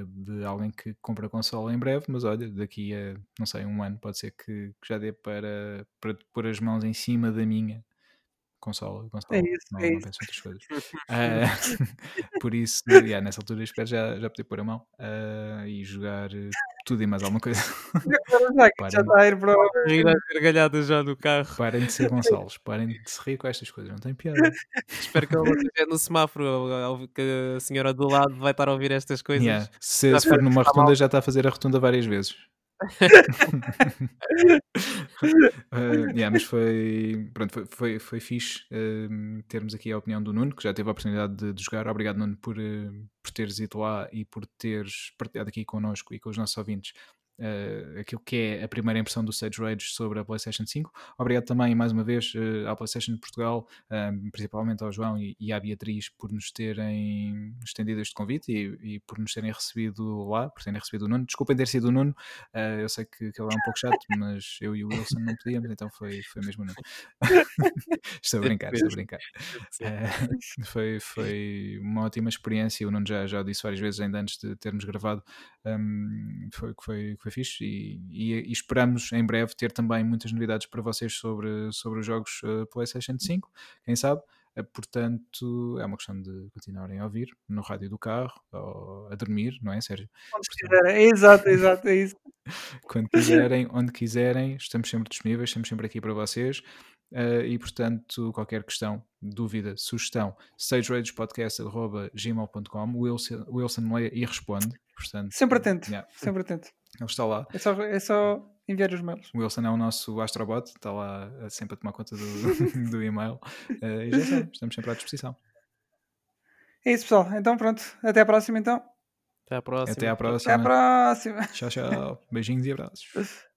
de alguém que compra consola em breve, mas olha, daqui a, não sei, um ano pode ser que, que já dê para, para pôr as mãos em cima da minha consola. consola. É isso, não, é não penso outras coisas. Ah, por isso, yeah, nessa altura espero já, já poder pôr a mão ah, e jogar uh, tudo e mais alguma coisa. Já está a ir para o. Rir às gargalhadas já no carro. Parem de ser Gonçalves, parem de se rir com estas coisas, não tem piada. Espero que não esteja no semáforo, que a senhora do lado vai estar a ouvir estas coisas. Yeah. Se, se for numa rotunda, já está a fazer a rotunda várias vezes. Uh, yeah, mas foi, pronto, foi, foi, foi fixe uh, termos aqui a opinião do Nuno, que já teve a oportunidade de, de jogar. Obrigado, Nuno, por, uh, por teres ido lá e por teres partilhado aqui connosco e com os nossos ouvintes uh, aquilo que é a primeira impressão do Sage Rage sobre a PlayStation 5. Obrigado também, mais uma vez, uh, à PlayStation de Portugal, um, principalmente ao João e, e à Beatriz, por nos terem estendido este convite e, e por nos terem recebido lá, por terem recebido o Nuno. Desculpem ter sido o Nuno, uh, eu sei que, que ele é um pouco chato, mas eu e o Wilson não podíamos, então foi, foi mesmo o Nuno. estou a brincar, estou a brincar. Uh, foi, foi uma ótima experiência, o Nuno já, já disse várias vezes, ainda antes de termos gravado, um, foi, foi, foi fixe e, e, e, esperamos em breve ter também muitas novidades para vocês sobre, sobre os jogos uh, PlayStation 5, quem sabe. Uh, portanto, é uma questão de continuarem a ouvir no rádio do carro ou a dormir, não é, Sérgio? Quiserem. Exato, exato, é isso. Quando quiserem, onde quiserem, estamos sempre disponíveis, estamos sempre aqui para vocês. Uh, e portanto, qualquer questão, dúvida, sugestão, stageragespodcast.gmail.com Wilson, Wilson lê e responde. Portanto, Sempre atento, yeah, sempre atento. Ele está lá. É só, é só enviar os mails. O Wilson é o nosso astrobot, está lá sempre a tomar conta do, do e-mail. Uh, e já sabe, estamos sempre à disposição. É isso, pessoal. Então, pronto. Até à próxima, então. Até à próxima. Até à próxima. Até à próxima. Tchau, tchau. Beijinhos e abraços.